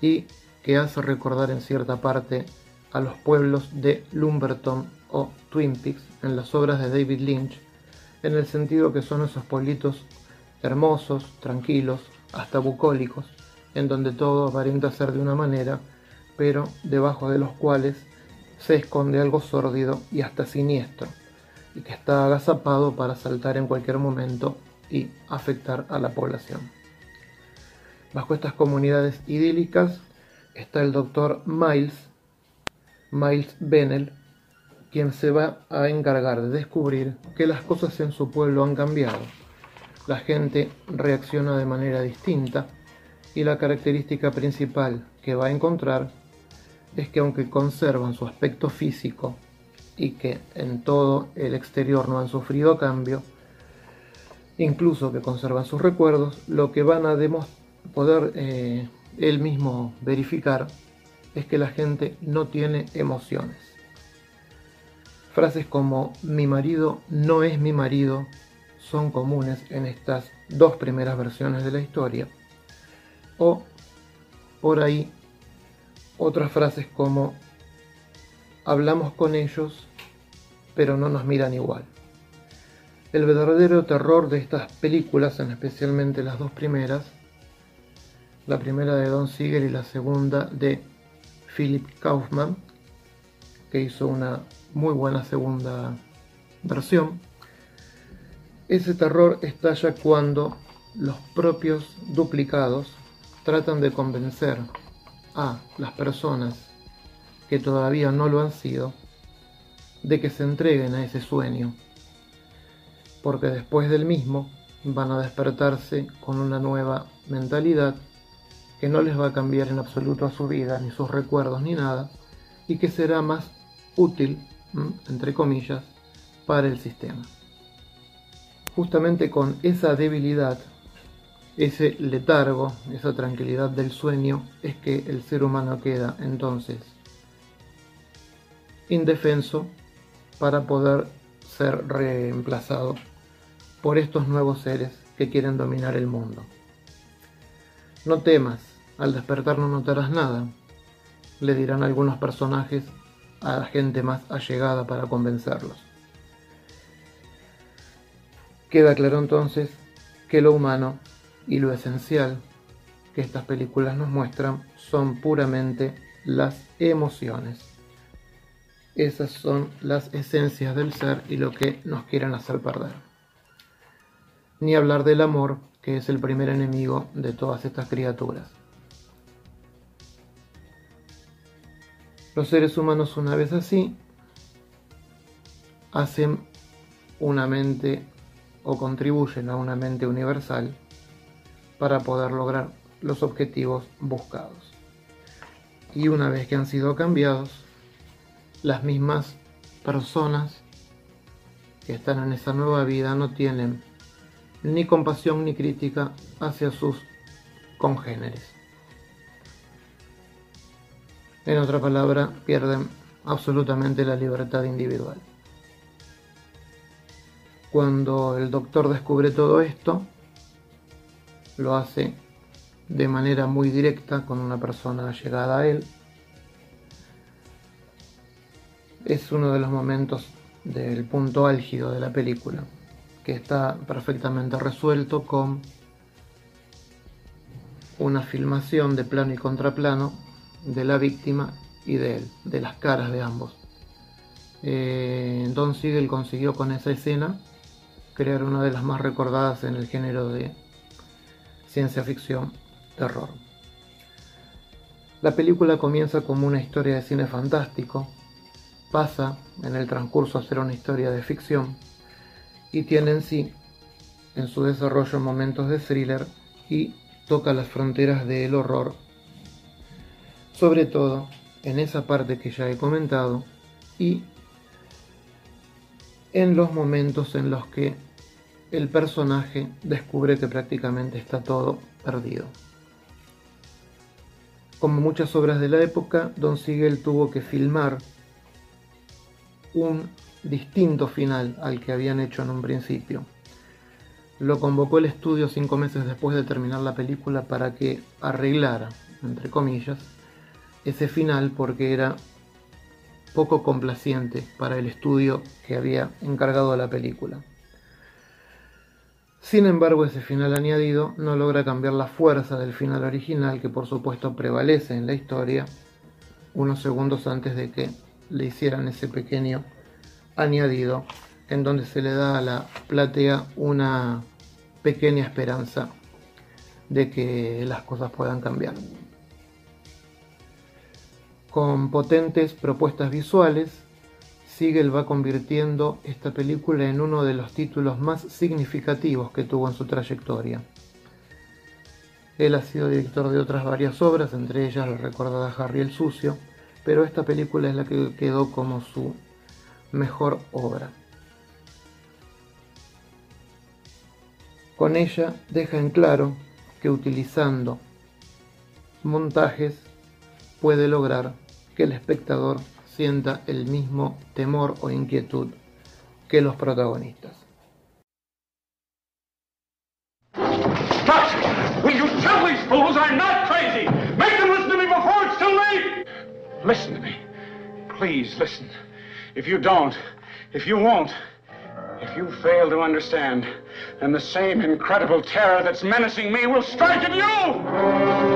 S27: y que hace recordar en cierta parte a los pueblos de Lumberton o Twin Peaks en las obras de David Lynch, en el sentido que son esos pueblitos hermosos, tranquilos, hasta bucólicos, en donde todo aparenta ser de una manera, pero debajo de los cuales se esconde algo sórdido y hasta siniestro, y que está agazapado para saltar en cualquier momento y afectar a la población. Bajo estas comunidades idílicas está el doctor Miles, Miles Bennell, quien se va a encargar de descubrir que las cosas en su pueblo han cambiado la gente reacciona de manera distinta y la característica principal que va a encontrar es que aunque conservan su aspecto físico y que en todo el exterior no han sufrido cambio, incluso que conservan sus recuerdos, lo que van a poder eh, él mismo verificar es que la gente no tiene emociones. Frases como mi marido no es mi marido son comunes en estas dos primeras versiones de la historia. O por ahí otras frases como hablamos con ellos pero no nos miran igual. El verdadero terror de estas películas, en especialmente las dos primeras, la primera de Don Siegel y la segunda de Philip Kaufman, que hizo una muy buena segunda versión, ese terror estalla cuando los propios duplicados tratan de convencer a las personas que todavía no lo han sido de que se entreguen a ese sueño, porque después del mismo van a despertarse con una nueva mentalidad que no les va a cambiar en absoluto a su vida, ni sus recuerdos, ni nada, y que será más útil, entre comillas, para el sistema justamente con esa debilidad, ese letargo, esa tranquilidad del sueño, es que el ser humano queda entonces indefenso para poder ser reemplazado por estos nuevos seres que quieren dominar el mundo. No temas, al despertar no notarás nada, le dirán algunos personajes a la gente más allegada para convencerlos. Queda claro entonces que lo humano y lo esencial que estas películas nos muestran son puramente las emociones. Esas son las esencias del ser y lo que nos quieren hacer perder. Ni hablar del amor, que es el primer enemigo de todas estas criaturas. Los seres humanos una vez así hacen una mente o contribuyen a una mente universal para poder lograr los objetivos buscados. Y una vez que han sido cambiados, las mismas personas que están en esa nueva vida no tienen ni compasión ni crítica hacia sus congéneres. En otra palabra, pierden absolutamente la libertad individual. Cuando el doctor descubre todo esto, lo hace de manera muy directa con una persona llegada a él. Es uno de los momentos del punto álgido de la película, que está perfectamente resuelto con una filmación de plano y contraplano de la víctima y de él, de las caras de ambos. Eh, Don Siegel consiguió con esa escena crear una de las más recordadas en el género de ciencia ficción terror. La película comienza como una historia de cine fantástico, pasa en el transcurso a ser una historia de ficción y tiene en sí, en su desarrollo, momentos de thriller y toca las fronteras del horror, sobre todo en esa parte que ya he comentado y en los momentos en los que el personaje descubre que prácticamente está todo perdido. Como muchas obras de la época, Don Siegel tuvo que filmar un distinto final al que habían hecho en un principio. Lo convocó el estudio cinco meses después de terminar la película para que arreglara, entre comillas, ese final porque era poco complaciente para el estudio que había encargado la película. Sin embargo, ese final añadido no logra cambiar la fuerza del final original que por supuesto prevalece en la historia unos segundos antes de que le hicieran ese pequeño añadido en donde se le da a la platea una pequeña esperanza de que las cosas puedan cambiar. Con potentes propuestas visuales, Siegel va convirtiendo esta película en uno de los títulos más significativos que tuvo en su trayectoria. Él ha sido director de otras varias obras, entre ellas la recordada Harry el Sucio, pero esta película es la que quedó como su mejor obra. Con ella deja en claro que utilizando montajes puede lograr que el espectador sienta el mismo temor o inquietud que los protagonistas.
S28: Stop! Will you tell these fools I'm not crazy? Make them listen to me before it's too late! Listen to me. Please listen. If you don't, if you won't, if you fail to understand, then the same incredible terror that's menacing me will strike at you!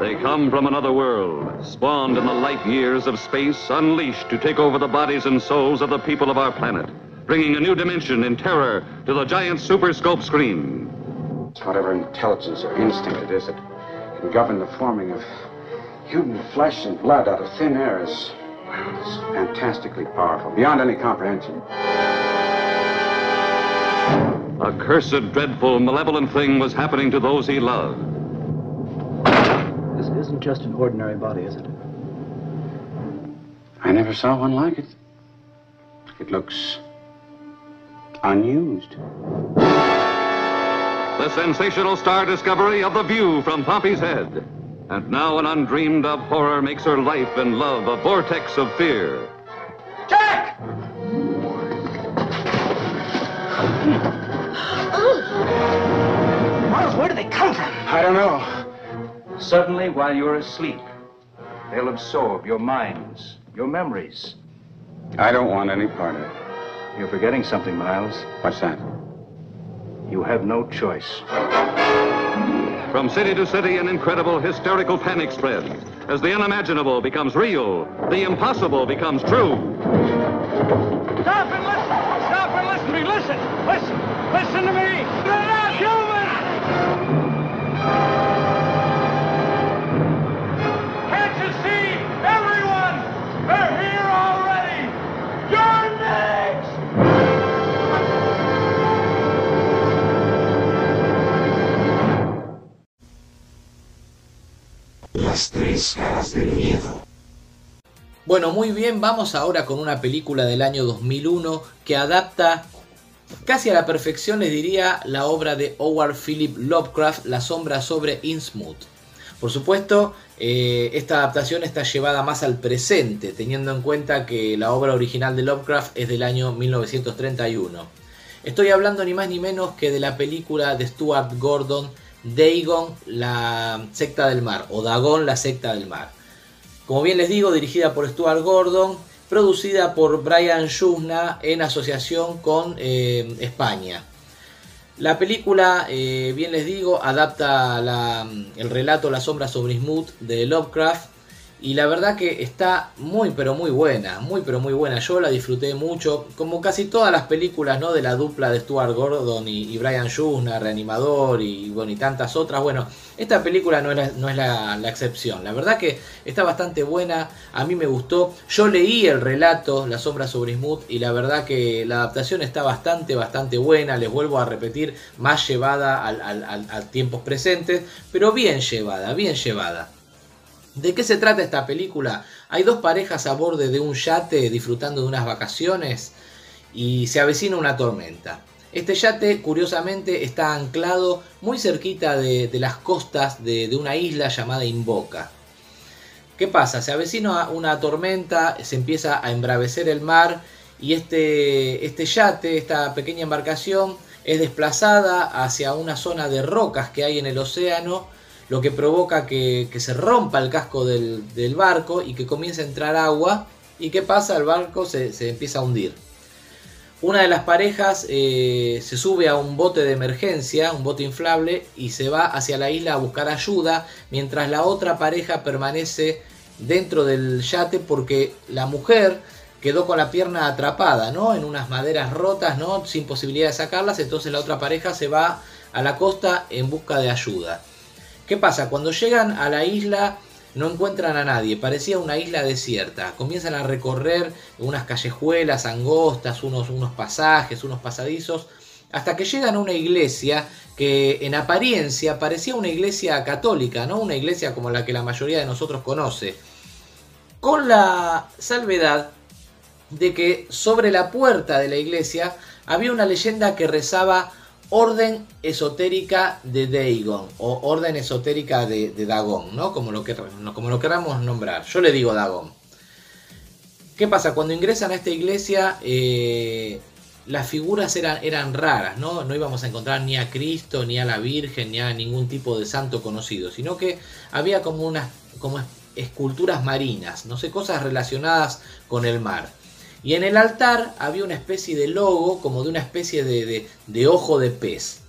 S29: They come from another world, spawned in the light years of space, unleashed to take over the bodies and souls of the people of our planet, bringing a new dimension in terror to the giant super scope screen.
S30: It's whatever intelligence or instinct it is that can govern the forming of human flesh and blood out of thin air is, well, is fantastically powerful, beyond any comprehension.
S29: A cursed, dreadful, malevolent thing was happening to those he loved.
S31: This isn't just an ordinary body, is it?
S30: I never saw one like it. It looks unused.
S29: The sensational star discovery of The View from Pompey's Head. And now an undreamed of horror makes her life and love a vortex of fear.
S28: Jack! *gasps*
S31: Miles, where do they come from?
S30: I don't know.
S31: Suddenly, while you're asleep, they'll absorb your minds, your memories.
S30: I don't want any part of it.
S31: You're forgetting something, Miles.
S30: What's that?
S31: You have no choice.
S29: From city to city, an incredible hysterical panic spreads. As the unimaginable becomes real, the impossible becomes true.
S28: Stop and listen! Stop and listen to me! Listen! Listen! Listen to me! They're not human! Can't you see? Everyone! They're here already! You're next!
S8: Las tres caras del miedo.
S2: Bueno, muy bien, vamos ahora con una película del año 2001 que adapta casi a la perfección, les diría, la obra de Howard Philip Lovecraft, La sombra sobre Innsmouth. Por supuesto, eh, esta adaptación está llevada más al presente, teniendo en cuenta que la obra original de Lovecraft es del año 1931. Estoy hablando ni más ni menos que de la película de Stuart Gordon, Dagon, la secta del mar, o Dagon, la secta del mar. Como bien les digo, dirigida por Stuart Gordon, producida por Brian Yuzna en asociación con eh, España. La película, eh, bien les digo, adapta el relato La sombra sobre Smooth de Lovecraft y la verdad que está muy pero muy buena, muy pero muy buena. Yo la disfruté mucho, como casi todas las películas ¿no? de la dupla de Stuart Gordon y, Brian Yuzna, Reanimador y, bueno, y tantas otras. Bueno, esta película no es, no es la, excepción. La verdad que está bastante buena, a mí me gustó. Yo leí el relato La sombra sobre Smooth y la verdad que la adaptación está bastante, bastante buena. Les vuelvo a repetir, más llevada a tiempos presentes, pero bien llevada, bien llevada. ¿De qué se trata esta película? Hay dos parejas a borde de un yate disfrutando de unas vacaciones y se avecina una tormenta. Este yate, curiosamente, está anclado muy cerquita de, las costas de, una isla llamada Invoca. ¿Qué pasa? Se avecina una tormenta, se empieza a embravecer el mar y este, este yate, esta pequeña embarcación, es desplazada hacia una zona de rocas que hay en el océano lo que provoca que, se rompa el casco del, barco y que comience a entrar agua. ¿Y qué pasa? El barco se, empieza a hundir. Una de las parejas eh, se sube a un bote de emergencia, un bote inflable, y se va hacia la isla a buscar ayuda, mientras la otra pareja permanece dentro del yate porque la mujer quedó con la pierna atrapada, ¿no? En unas maderas rotas, ¿no? Sin posibilidad de sacarlas, entonces la otra pareja se va a la costa en busca de ayuda. ¿Qué pasa? Cuando llegan a la isla no encuentran a nadie, parecía una isla desierta. Comienzan a recorrer unas callejuelas angostas, unos, unos pasajes, unos pasadizos, hasta que llegan a una iglesia que en apariencia parecía una iglesia católica, no una iglesia como la que la mayoría de nosotros conoce. Con la salvedad de que sobre la puerta de la iglesia había una leyenda que rezaba orden esotérica de Dagon o orden esotérica de, Dagon, ¿no? Como lo, que, como lo queramos nombrar. Yo le digo Dagon. ¿Qué pasa? Cuando ingresan a esta iglesia, eh, las figuras eran, eran raras, ¿no? No íbamos a encontrar ni a Cristo, ni a la Virgen, ni a ningún tipo de santo conocido, sino que había como unas como esculturas marinas, no sé, cosas relacionadas con el mar. Y en el altar había una especie de logo, como de una especie de, ojo de pez.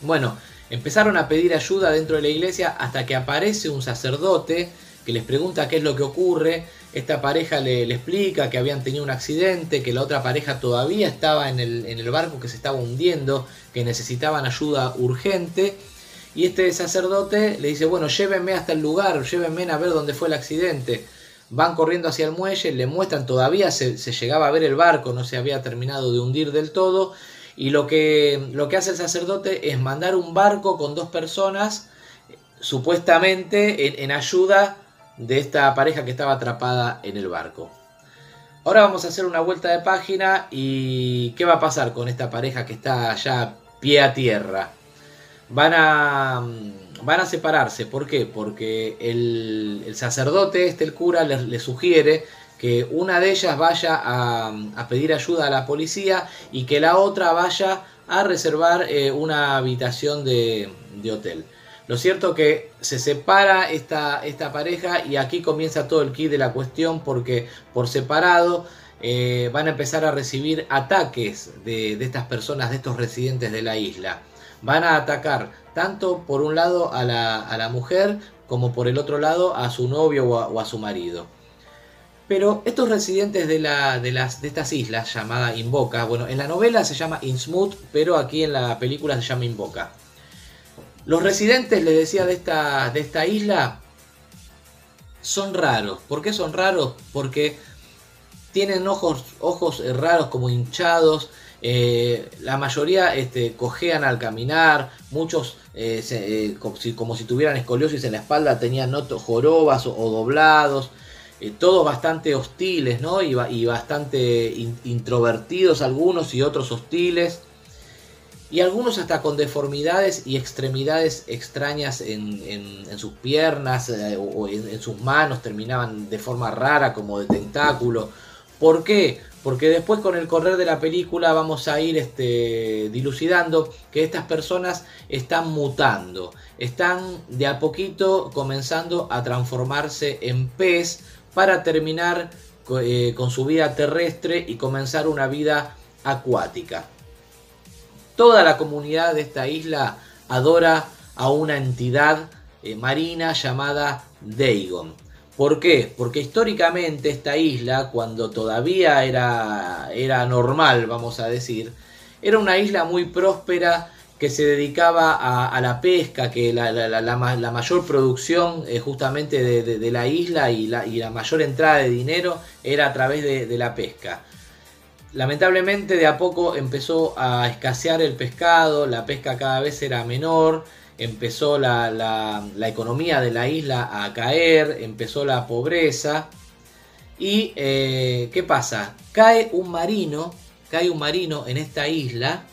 S2: Bueno, empezaron a pedir ayuda dentro de la iglesia hasta que aparece un sacerdote que les pregunta qué es lo que ocurre. Esta pareja le, explica que habían tenido un accidente, que la otra pareja todavía estaba en el, barco que se estaba hundiendo, que necesitaban ayuda urgente. Y este sacerdote le dice, bueno, llévenme hasta el lugar, llévenme a ver dónde fue el accidente van corriendo hacia el muelle, le muestran, todavía se, llegaba a ver el barco, no se había terminado de hundir del todo, y lo que, lo que hace el sacerdote es mandar un barco con dos personas, supuestamente en, ayuda de esta pareja que estaba atrapada en el barco. Ahora vamos a hacer una vuelta de página y ¿qué va a pasar con esta pareja que está ya pie a tierra? Van a van a separarse. ¿Por qué? Porque el, sacerdote, este el cura, le, sugiere que una de ellas vaya a, pedir ayuda a la policía y que la otra vaya a reservar eh, una habitación de, hotel. Lo cierto que se separa esta, esta, pareja y aquí comienza todo el kit de la cuestión porque por separado eh, van a empezar a recibir ataques de, de estas personas, de estos residentes de la isla. Van a atacar tanto por un lado a la, mujer como por el otro lado a su novio o a, su marido. Pero estos residentes de, la, de, las, de estas islas, llamada Invoca, bueno, en la novela se llama Innsmouth, pero aquí en la película se llama Invoca. Los residentes, les decía, de esta, de esta isla son raros. ¿Por qué son raros? Porque tienen ojos, ojos raros como hinchados, eh, la mayoría este, cojean al caminar, muchos eh, eh, como, si, tuvieran escoliosis en la espalda tenían jorobas o, doblados. todos bastante hostiles, ¿no? Y, y bastante in, introvertidos algunos y otros hostiles. Y algunos hasta con deformidades y extremidades extrañas en, sus piernas o en, en, sus manos, terminaban de forma rara como de tentáculo. ¿Por qué? Porque después con el correr de la película vamos a ir este, dilucidando que estas personas están mutando, están de a poquito comenzando a transformarse en pez para terminar eh, con su vida terrestre y comenzar una vida acuática. Toda la comunidad de esta isla adora a una entidad eh, marina llamada Dagon. ¿Por qué? Porque históricamente esta isla, cuando todavía era, era normal, vamos a decir, era una isla muy próspera que se dedicaba a, la pesca, que la, la, mayor producción eh, justamente de, de, de, la isla y, y la, mayor entrada de dinero era a través de la pesca. Lamentablemente de a poco empezó a escasear el pescado, la pesca cada vez era menor, empezó la, la, economía de la isla a caer, empezó la pobreza. Y eh, ¿qué pasa? Cae un marino, cae un marino en esta isla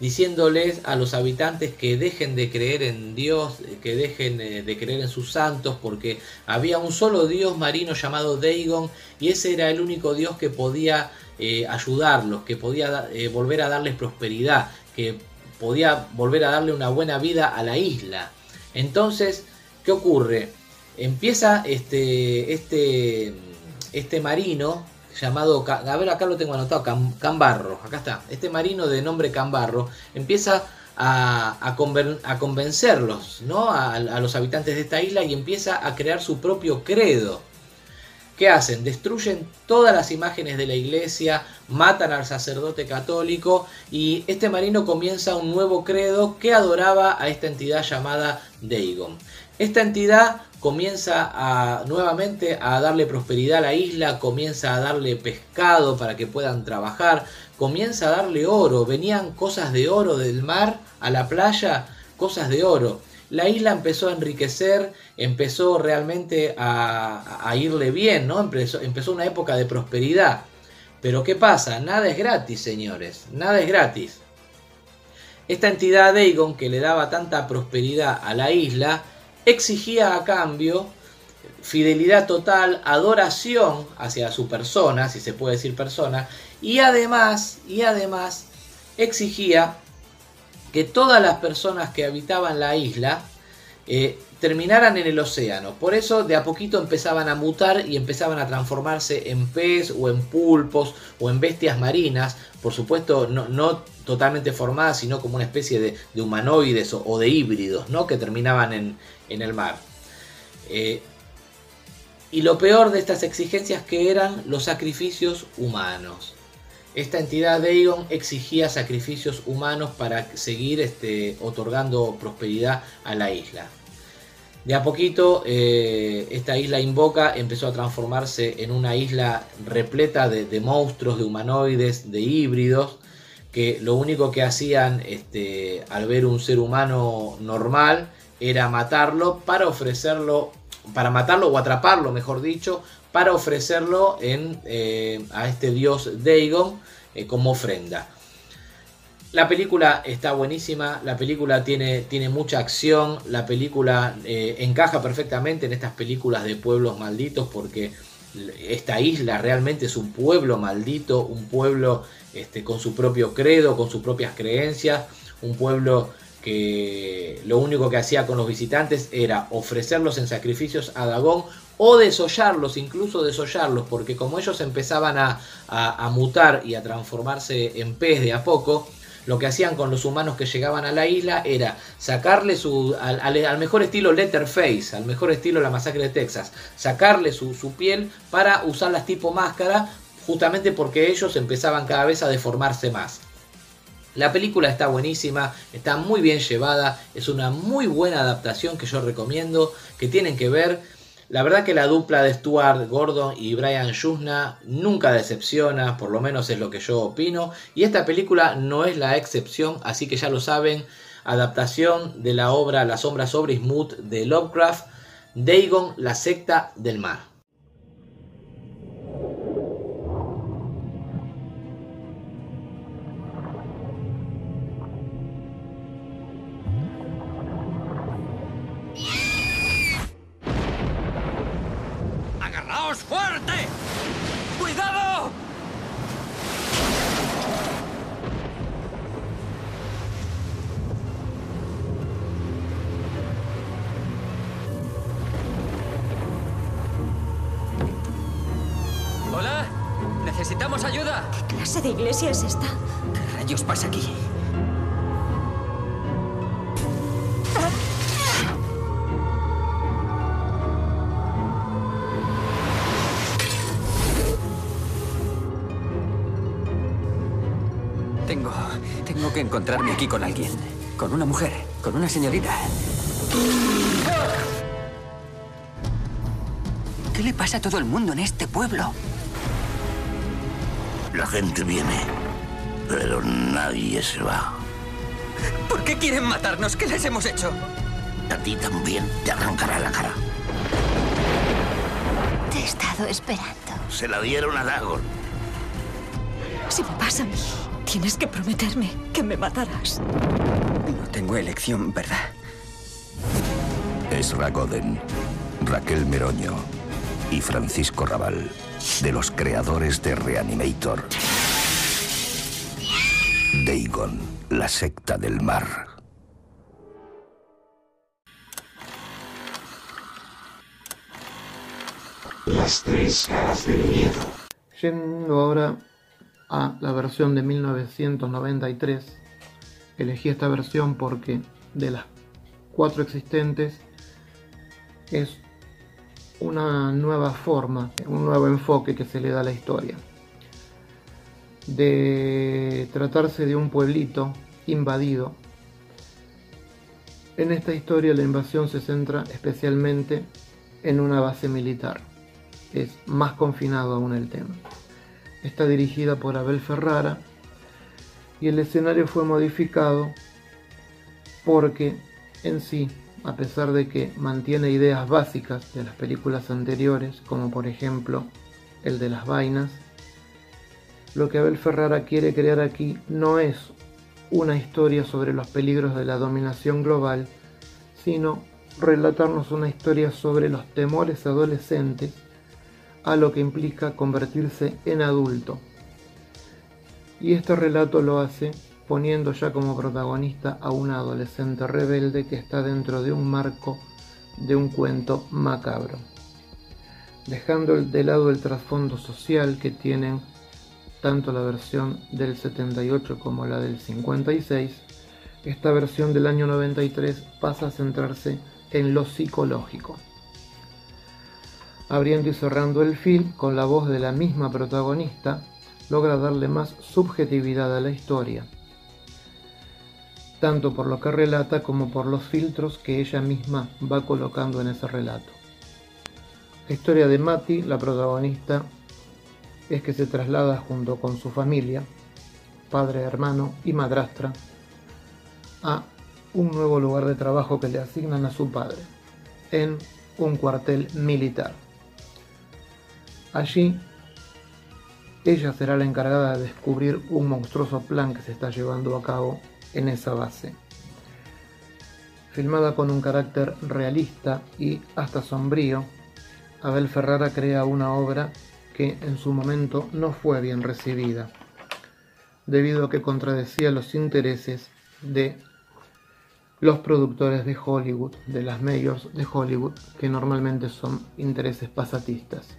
S2: diciéndoles a los habitantes que dejen de creer en Dios, que dejen eh, de creer en sus santos, porque había un solo Dios marino llamado Dagon y ese era el único Dios que podía eh, ayudarlos, que podía volver a darles prosperidad, que podía volver a darle una buena vida a la isla. Entonces, ¿qué ocurre? Empieza este, este, este marino llamado, a ver acá lo tengo anotado, Cam, Cambarro, acá está, este marino de nombre Cambarro empieza a, a, a convencerlos, ¿no? A, los habitantes de esta isla y empieza a crear su propio credo. ¿Qué hacen? Destruyen todas las imágenes de la iglesia, matan al sacerdote católico y este marino comienza un nuevo credo que adoraba a esta entidad llamada Dagon. Esta entidad comienza nuevamente a darle prosperidad a la isla, comienza a darle pescado para que puedan trabajar, comienza a darle oro, venían cosas de oro del mar a la playa, cosas de oro. La isla empezó a enriquecer, empezó realmente a, irle bien, ¿no? Empezó, una época de prosperidad. Pero ¿qué pasa? Nada es gratis, señores, nada es gratis. Esta entidad Dagon que le daba tanta prosperidad a la isla, exigía a cambio fidelidad total, adoración hacia su persona, si se puede decir persona, y además, y además exigía que todas las personas que habitaban la isla eh, terminaran en el océano. Por eso de a poquito empezaban a mutar y empezaban a transformarse en pez o en pulpos o en bestias marinas. Por supuesto, no, totalmente formadas, sino como una especie de, de humanoides o, de híbridos, ¿no? Que terminaban en, en el mar. Eh, y lo peor de estas exigencias que eran los sacrificios humanos. Esta entidad Dagon exigía sacrificios humanos para seguir este, otorgando prosperidad a la isla. De a poquito eh, esta isla Invoca empezó a transformarse en una isla repleta de, de, monstruos, de humanoides, de híbridos, que lo único que hacían este, al ver un ser humano normal era matarlo para ofrecerlo, para matarlo o atraparlo, mejor dicho, para ofrecerlo eh, a este dios Dagon eh, como ofrenda. La película está buenísima, la película tiene, tiene mucha acción, la película eh, encaja perfectamente en estas películas de pueblos malditos porque esta isla realmente es un pueblo maldito, un pueblo este, con su propio credo, con sus propias creencias, un pueblo que lo único que hacía con los visitantes era ofrecerlos en sacrificios a Dagón o desollarlos, incluso desollarlos, porque como ellos empezaban a, mutar y a transformarse en pez de a poco, lo que hacían con los humanos que llegaban a la isla era sacarle su, al, mejor estilo Letterface, al mejor estilo la masacre de Texas, sacarle su piel para usarlas tipo máscara, justamente porque ellos empezaban cada vez a deformarse más. La película está buenísima, está muy bien llevada, es una muy buena adaptación que yo recomiendo, que tienen que ver. La verdad que la dupla de Stuart Gordon y Brian Yuzna nunca decepciona, por lo menos es lo que yo opino. Y esta película no es la excepción, así que ya lo saben. Adaptación de la obra La sombra sobre Ismut de Lovecraft, Dagon, la secta del mar.
S32: Señorita. ¿Qué le pasa a todo el mundo en este pueblo?
S33: La gente viene, pero nadie se va.
S32: ¿Por qué quieren matarnos? ¿Qué les hemos hecho?
S33: A ti también te arrancará la cara.
S34: Te he estado esperando.
S33: Se la dieron a Dagon.
S34: Si me pasa a mí, tienes que prometerme que me matarás.
S32: No tengo elección, ¿verdad?
S33: Es Ragoden, Raquel Meroño y Francisco Raval, de los creadores de Reanimator. Dagon, la secta del mar.
S8: Las tres caras del miedo.
S27: Yendo ahora a la versión de 1993, elegí esta versión porque de las cuatro existentes es una nueva forma, un nuevo enfoque que se le da a la historia. De tratarse de un pueblito invadido, en esta historia la invasión se centra especialmente en una base militar. Es más confinado aún el tema. Está dirigida por Abel Ferrara. Y el escenario fue modificado porque en sí a pesar de que mantiene ideas básicas de las películas anteriores, como por ejemplo el de las vainas, lo que Abel Ferrara quiere crear aquí no es una historia sobre los peligros de la dominación global, sino relatarnos una historia sobre los temores adolescentes a lo que implica convertirse en adulto. Y este relato lo hace poniendo ya como protagonista a una adolescente rebelde que está dentro de un marco de un cuento macabro, dejando de lado el trasfondo social que tienen tanto la versión del 78 como la del 56, esta versión del año 93 pasa a centrarse en lo psicológico. Abriendo y cerrando el film con la voz de la misma protagonista, logra darle más subjetividad a la historia, tanto por lo que relata como por los filtros que ella misma va colocando en ese relato. La historia de Mati, la protagonista, es que se traslada junto con su familia, padre, hermano y madrastra, a un nuevo lugar de trabajo que le asignan a su padre, en un cuartel militar. Allí, ella será la encargada de descubrir un monstruoso plan que se está llevando a cabo en esa base. Filmada con un carácter realista y hasta sombrío, Abel Ferrara crea una obra que en su momento no fue bien recibida, debido a que contradecía los intereses de los productores de Hollywood, de las mayors de Hollywood, que normalmente son intereses pasatistas.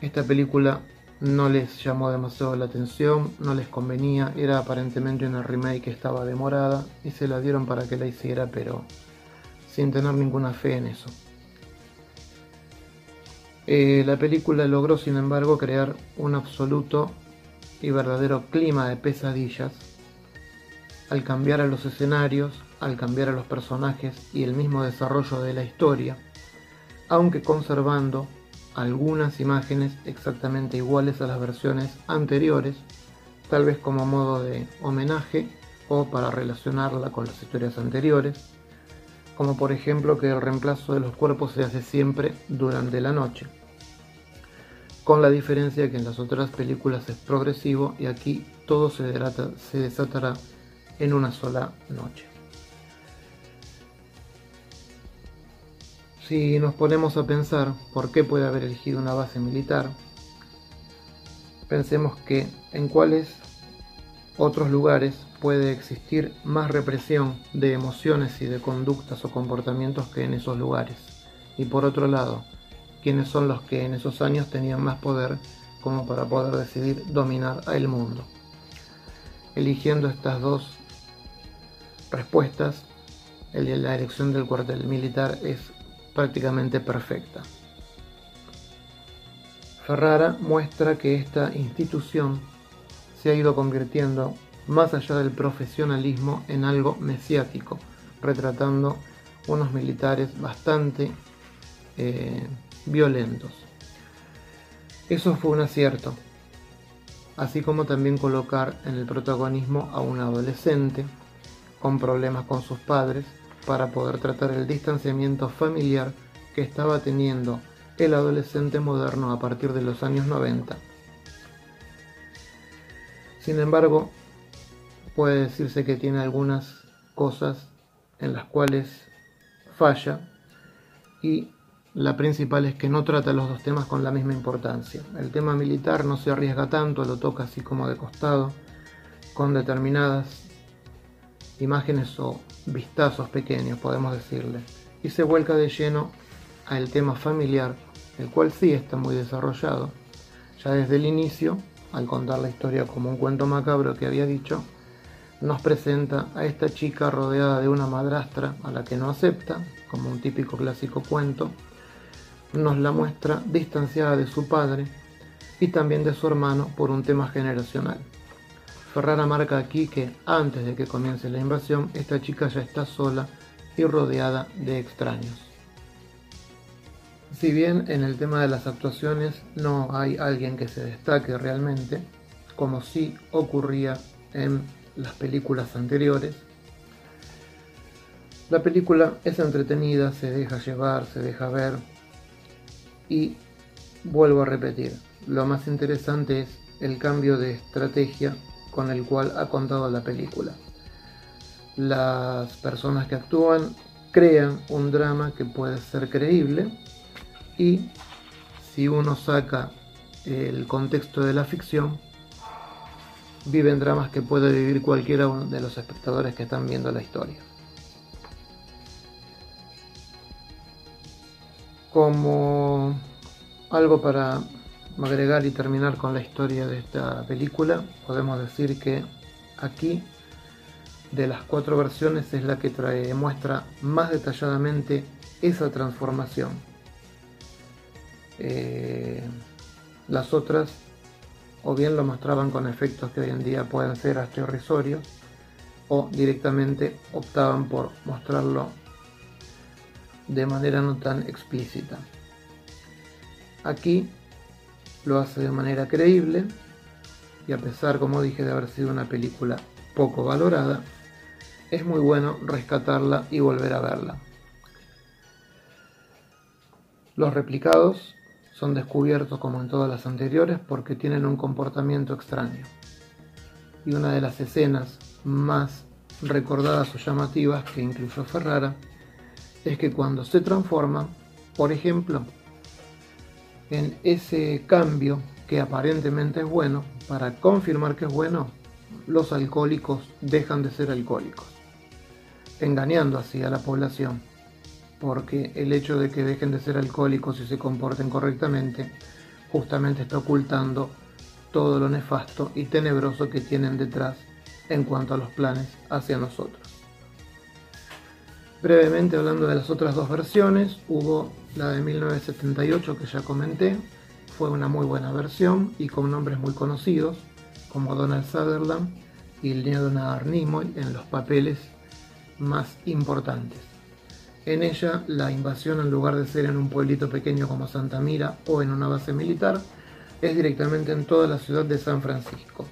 S27: Esta película no les llamó demasiado la atención, no les convenía, era aparentemente una remake que estaba demorada y se la dieron para que la hiciera, pero sin tener ninguna fe en eso. Eh, la película logró, sin embargo, crear un absoluto y verdadero clima de pesadillas al cambiar a los escenarios, al cambiar a los personajes y el mismo desarrollo de la historia, aunque conservando algunas imágenes exactamente iguales a las versiones anteriores, tal vez como modo de homenaje o para relacionarla con las historias anteriores, como por ejemplo que el reemplazo de los cuerpos se hace siempre durante la noche, con la diferencia que en las otras películas es progresivo y aquí todo se, desatará en una sola noche. Si nos ponemos a pensar por qué puede haber elegido una base militar, pensemos que en cuáles otros lugares puede existir más represión de emociones y de conductas o comportamientos que en esos lugares. Y por otro lado, quiénes son los que en esos años tenían más poder como para poder decidir dominar el mundo. Eligiendo estas dos respuestas, la elección del cuartel militar es prácticamente perfecta. Ferrara muestra que esta institución se ha ido convirtiendo más allá del profesionalismo en algo mesiático, retratando unos militares bastante eh, violentos. Eso fue un acierto, así como también colocar en el protagonismo a un adolescente con problemas con sus padres para poder tratar el distanciamiento familiar que estaba teniendo el adolescente moderno a partir de los años 90. Sin embargo, puede decirse que tiene algunas cosas en las cuales falla y la principal es que no trata los dos temas con la misma importancia. El tema militar no se arriesga tanto, lo toca así como de costado, con determinadas imágenes o vistazos pequeños, podemos decirle, y se vuelca de lleno al tema familiar, el cual sí está muy desarrollado. Ya desde el inicio, al contar la historia como un cuento macabro que había dicho, nos presenta a esta chica rodeada de una madrastra a la que no acepta, como un típico clásico cuento, nos la muestra distanciada de su padre y también de su hermano por un tema generacional. Ferrara marca aquí que antes de que comience la invasión, esta chica ya está sola y rodeada de extraños. Si bien en el tema de las actuaciones no hay alguien que se destaque realmente, como sí ocurría en las películas anteriores, la película es entretenida, se deja llevar, se deja ver y vuelvo a repetir, lo más interesante es el cambio de estrategia con el cual ha contado la película. Las personas que actúan crean un drama que puede ser creíble y si uno saca el contexto de la ficción, viven dramas que puede vivir cualquiera de los espectadores que están viendo la historia. Como algo para agregar y terminar con la historia de esta película, podemos decir que aquí de las cuatro versiones es la que trae, muestra más detalladamente esa transformación. Eh, las otras o bien lo mostraban con efectos que hoy en día pueden ser hasta irrisorios o directamente optaban por mostrarlo de manera no tan explícita. Aquí lo hace de manera creíble y a pesar, como dije, de haber sido una película poco valorada, es muy bueno rescatarla y volver a verla. Los replicados son descubiertos como en todas las anteriores porque tienen un comportamiento extraño. Y una de las escenas más recordadas o llamativas que incluyó Ferrara es que cuando se transforma, por ejemplo, en ese cambio que aparentemente es bueno, para confirmar que es bueno, los alcohólicos dejan de ser alcohólicos, engañando así a la población, porque el hecho de que dejen de ser alcohólicos y se comporten correctamente, justamente está ocultando todo lo nefasto y tenebroso que tienen detrás en cuanto a los planes hacia nosotros. Brevemente hablando de las otras dos versiones, hubo la de 1978 que ya comenté, fue una muy buena versión y con nombres muy conocidos como Donald Sutherland y Leonard Nimoy en los papeles más importantes. En ella, la invasión, en lugar de ser en un pueblito pequeño como Santa Mira o en una base militar, es directamente en toda la ciudad de San Francisco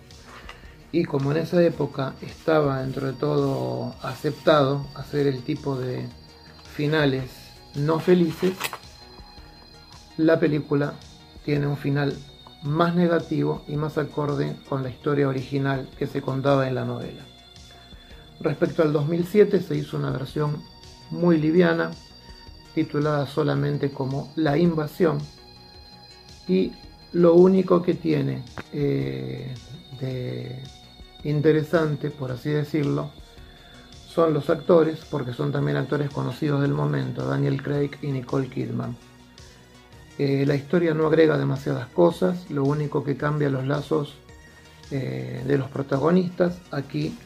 S27: y como en esa época estaba dentro de todo aceptado hacer el tipo de finales no felices, la película tiene un final más negativo y más acorde con la historia original que se contaba en la novela. Respecto al 2007 se hizo una versión muy liviana, titulada solamente como La Invasión, y lo único que tiene eh, de interesante, por así decirlo, son los actores, porque son también actores conocidos del momento, Daniel Craig y Nicole Kidman. Eh, la historia no agrega demasiadas cosas, lo único que cambia los lazos eh, de los protagonistas. Aquí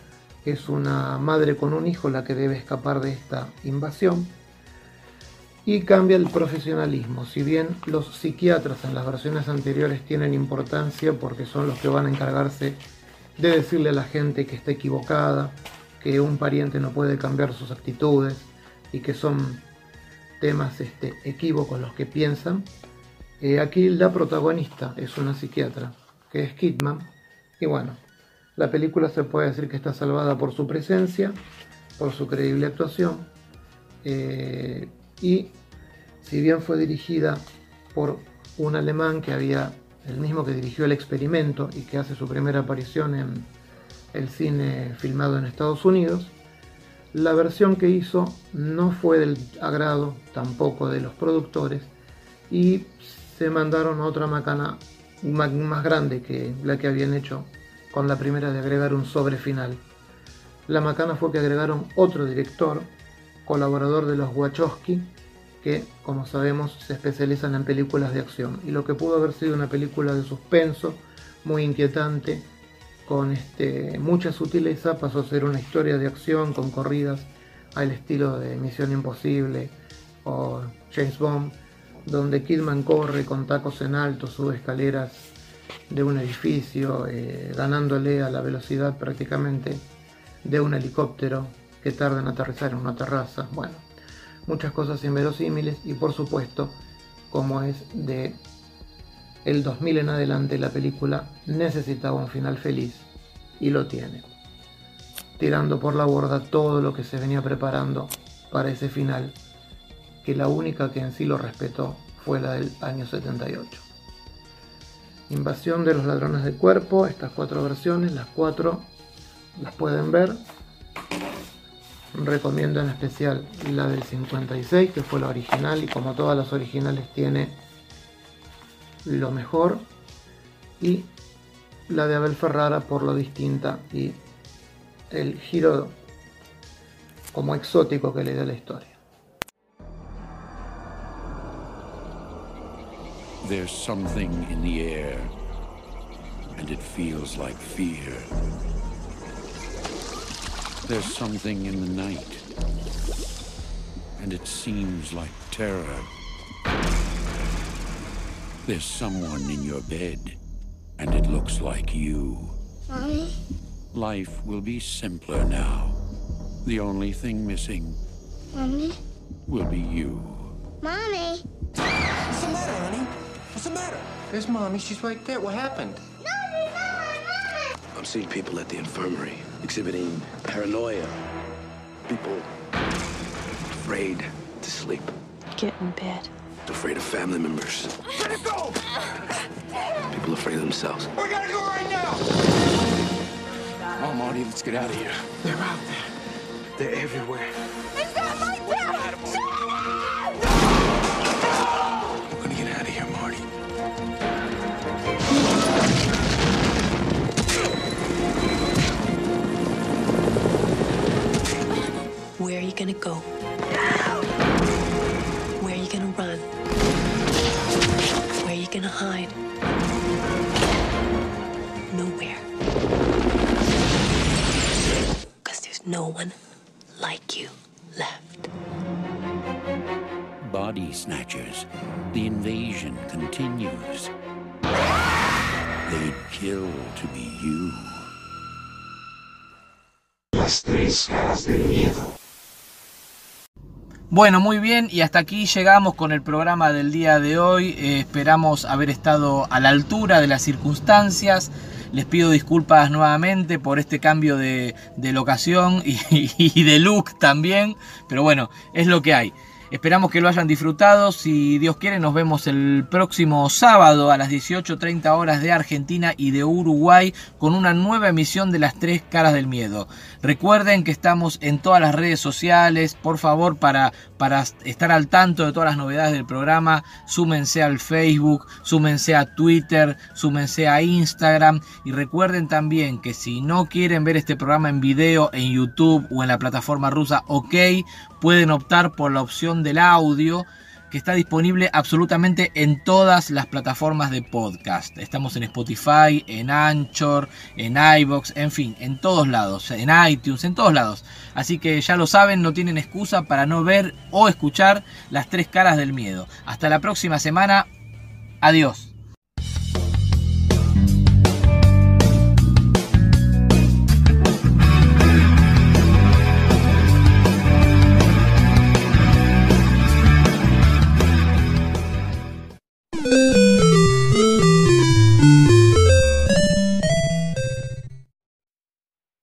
S27: es una madre con un hijo la que debe escapar de esta invasión. Y cambia el profesionalismo. Si bien los psiquiatras en las versiones anteriores tienen importancia porque son los que van a encargarse de decirle a la gente que está equivocada, que un pariente no puede cambiar sus actitudes y que son temas este, equívocos los que piensan. Eh, aquí la protagonista es una psiquiatra, que es Kidman, y bueno, la película se puede decir que está salvada por su presencia, por su creíble actuación, eh, y si bien fue dirigida por un alemán que había, el mismo que dirigió El Experimento y que hace su primera aparición en el cine filmado en Estados Unidos, la versión que hizo no fue del agrado tampoco de los productores y se mandaron otra macana más grande que la que habían hecho con la primera de agregar un sobre final. La macana fue que agregaron otro director, colaborador de los Wachowski, que, como sabemos, se especializan en películas de acción. Y lo que pudo haber sido una película de suspenso, muy inquietante, con este, mucha sutileza, pasó a ser una historia de acción con corridas al estilo de Misión Imposible o James Bond, donde Kidman corre con tacos en alto, sube escaleras de un edificio, eh, ganándole a la velocidad prácticamente de un helicóptero que tarda en aterrizar en una terraza. Bueno, muchas cosas inverosímiles y por supuesto, como es de el 2000 en adelante, la película necesitaba un final feliz y lo tiene, tirando por la borda todo lo que se venía preparando para ese final, que la única que en sí lo respetó fue la del año 78. Invasión de los ladrones del cuerpo, estas cuatro versiones, las cuatro las pueden ver. Recomiendo en especial la del 56, que fue la original y como todas las originales tiene lo mejor. Y la de Abel Ferrara por lo distinta y el giro como exótico que le da la historia.
S35: There's something in the air, and it feels like fear. There's something in the night, and it seems like terror. There's someone in your bed, and it looks like you.
S6: Mommy?
S35: Life will be simpler now. The only thing missing
S6: Mommy?
S35: will be you.
S6: Mommy?
S36: What's the matter, honey? What's the matter? There's Mommy. She's right there. What happened? Mommy, mommy, mommy!
S37: I'm seeing people at the infirmary exhibiting paranoia. People afraid to sleep.
S34: Get in bed.
S37: Afraid of family members.
S36: Let it go!
S37: People afraid of themselves.
S36: We gotta go right now!
S37: Oh, Marty, let's get out of here.
S36: They're out there. They're everywhere.
S34: Where are you gonna go? Where are you gonna run? Where are you gonna hide? Nowhere. Because there's no one like you left.
S35: Body snatchers. The invasion continues. They'd kill to be you.
S8: Las tres caras del miedo.
S2: Bueno, muy bien, y hasta aquí llegamos con el programa del día de hoy. Eh, esperamos haber estado a la altura de las circunstancias. Les pido disculpas nuevamente por este cambio de, de locación y, *laughs* y de look también, pero bueno, es lo que hay. Esperamos que lo hayan disfrutado. Si Dios quiere, nos vemos el próximo sábado a las 18.30 horas de Argentina y de Uruguay con una nueva emisión de Las Tres Caras del Miedo. Recuerden que estamos en todas las redes sociales. Por favor, para, para estar al tanto de todas las novedades del programa, súmense al Facebook, súmense a Twitter, súmense a Instagram. Y recuerden también que si no quieren ver este programa en video en YouTube o en la plataforma rusa OK, pueden optar por la opción del audio que está disponible absolutamente en todas las plataformas de podcast. Estamos en Spotify, en Anchor, en iBox, en fin, en todos lados, en iTunes, en todos lados. Así que ya lo saben, no tienen excusa para no ver o escuchar las tres caras del miedo. Hasta la próxima semana. Adiós.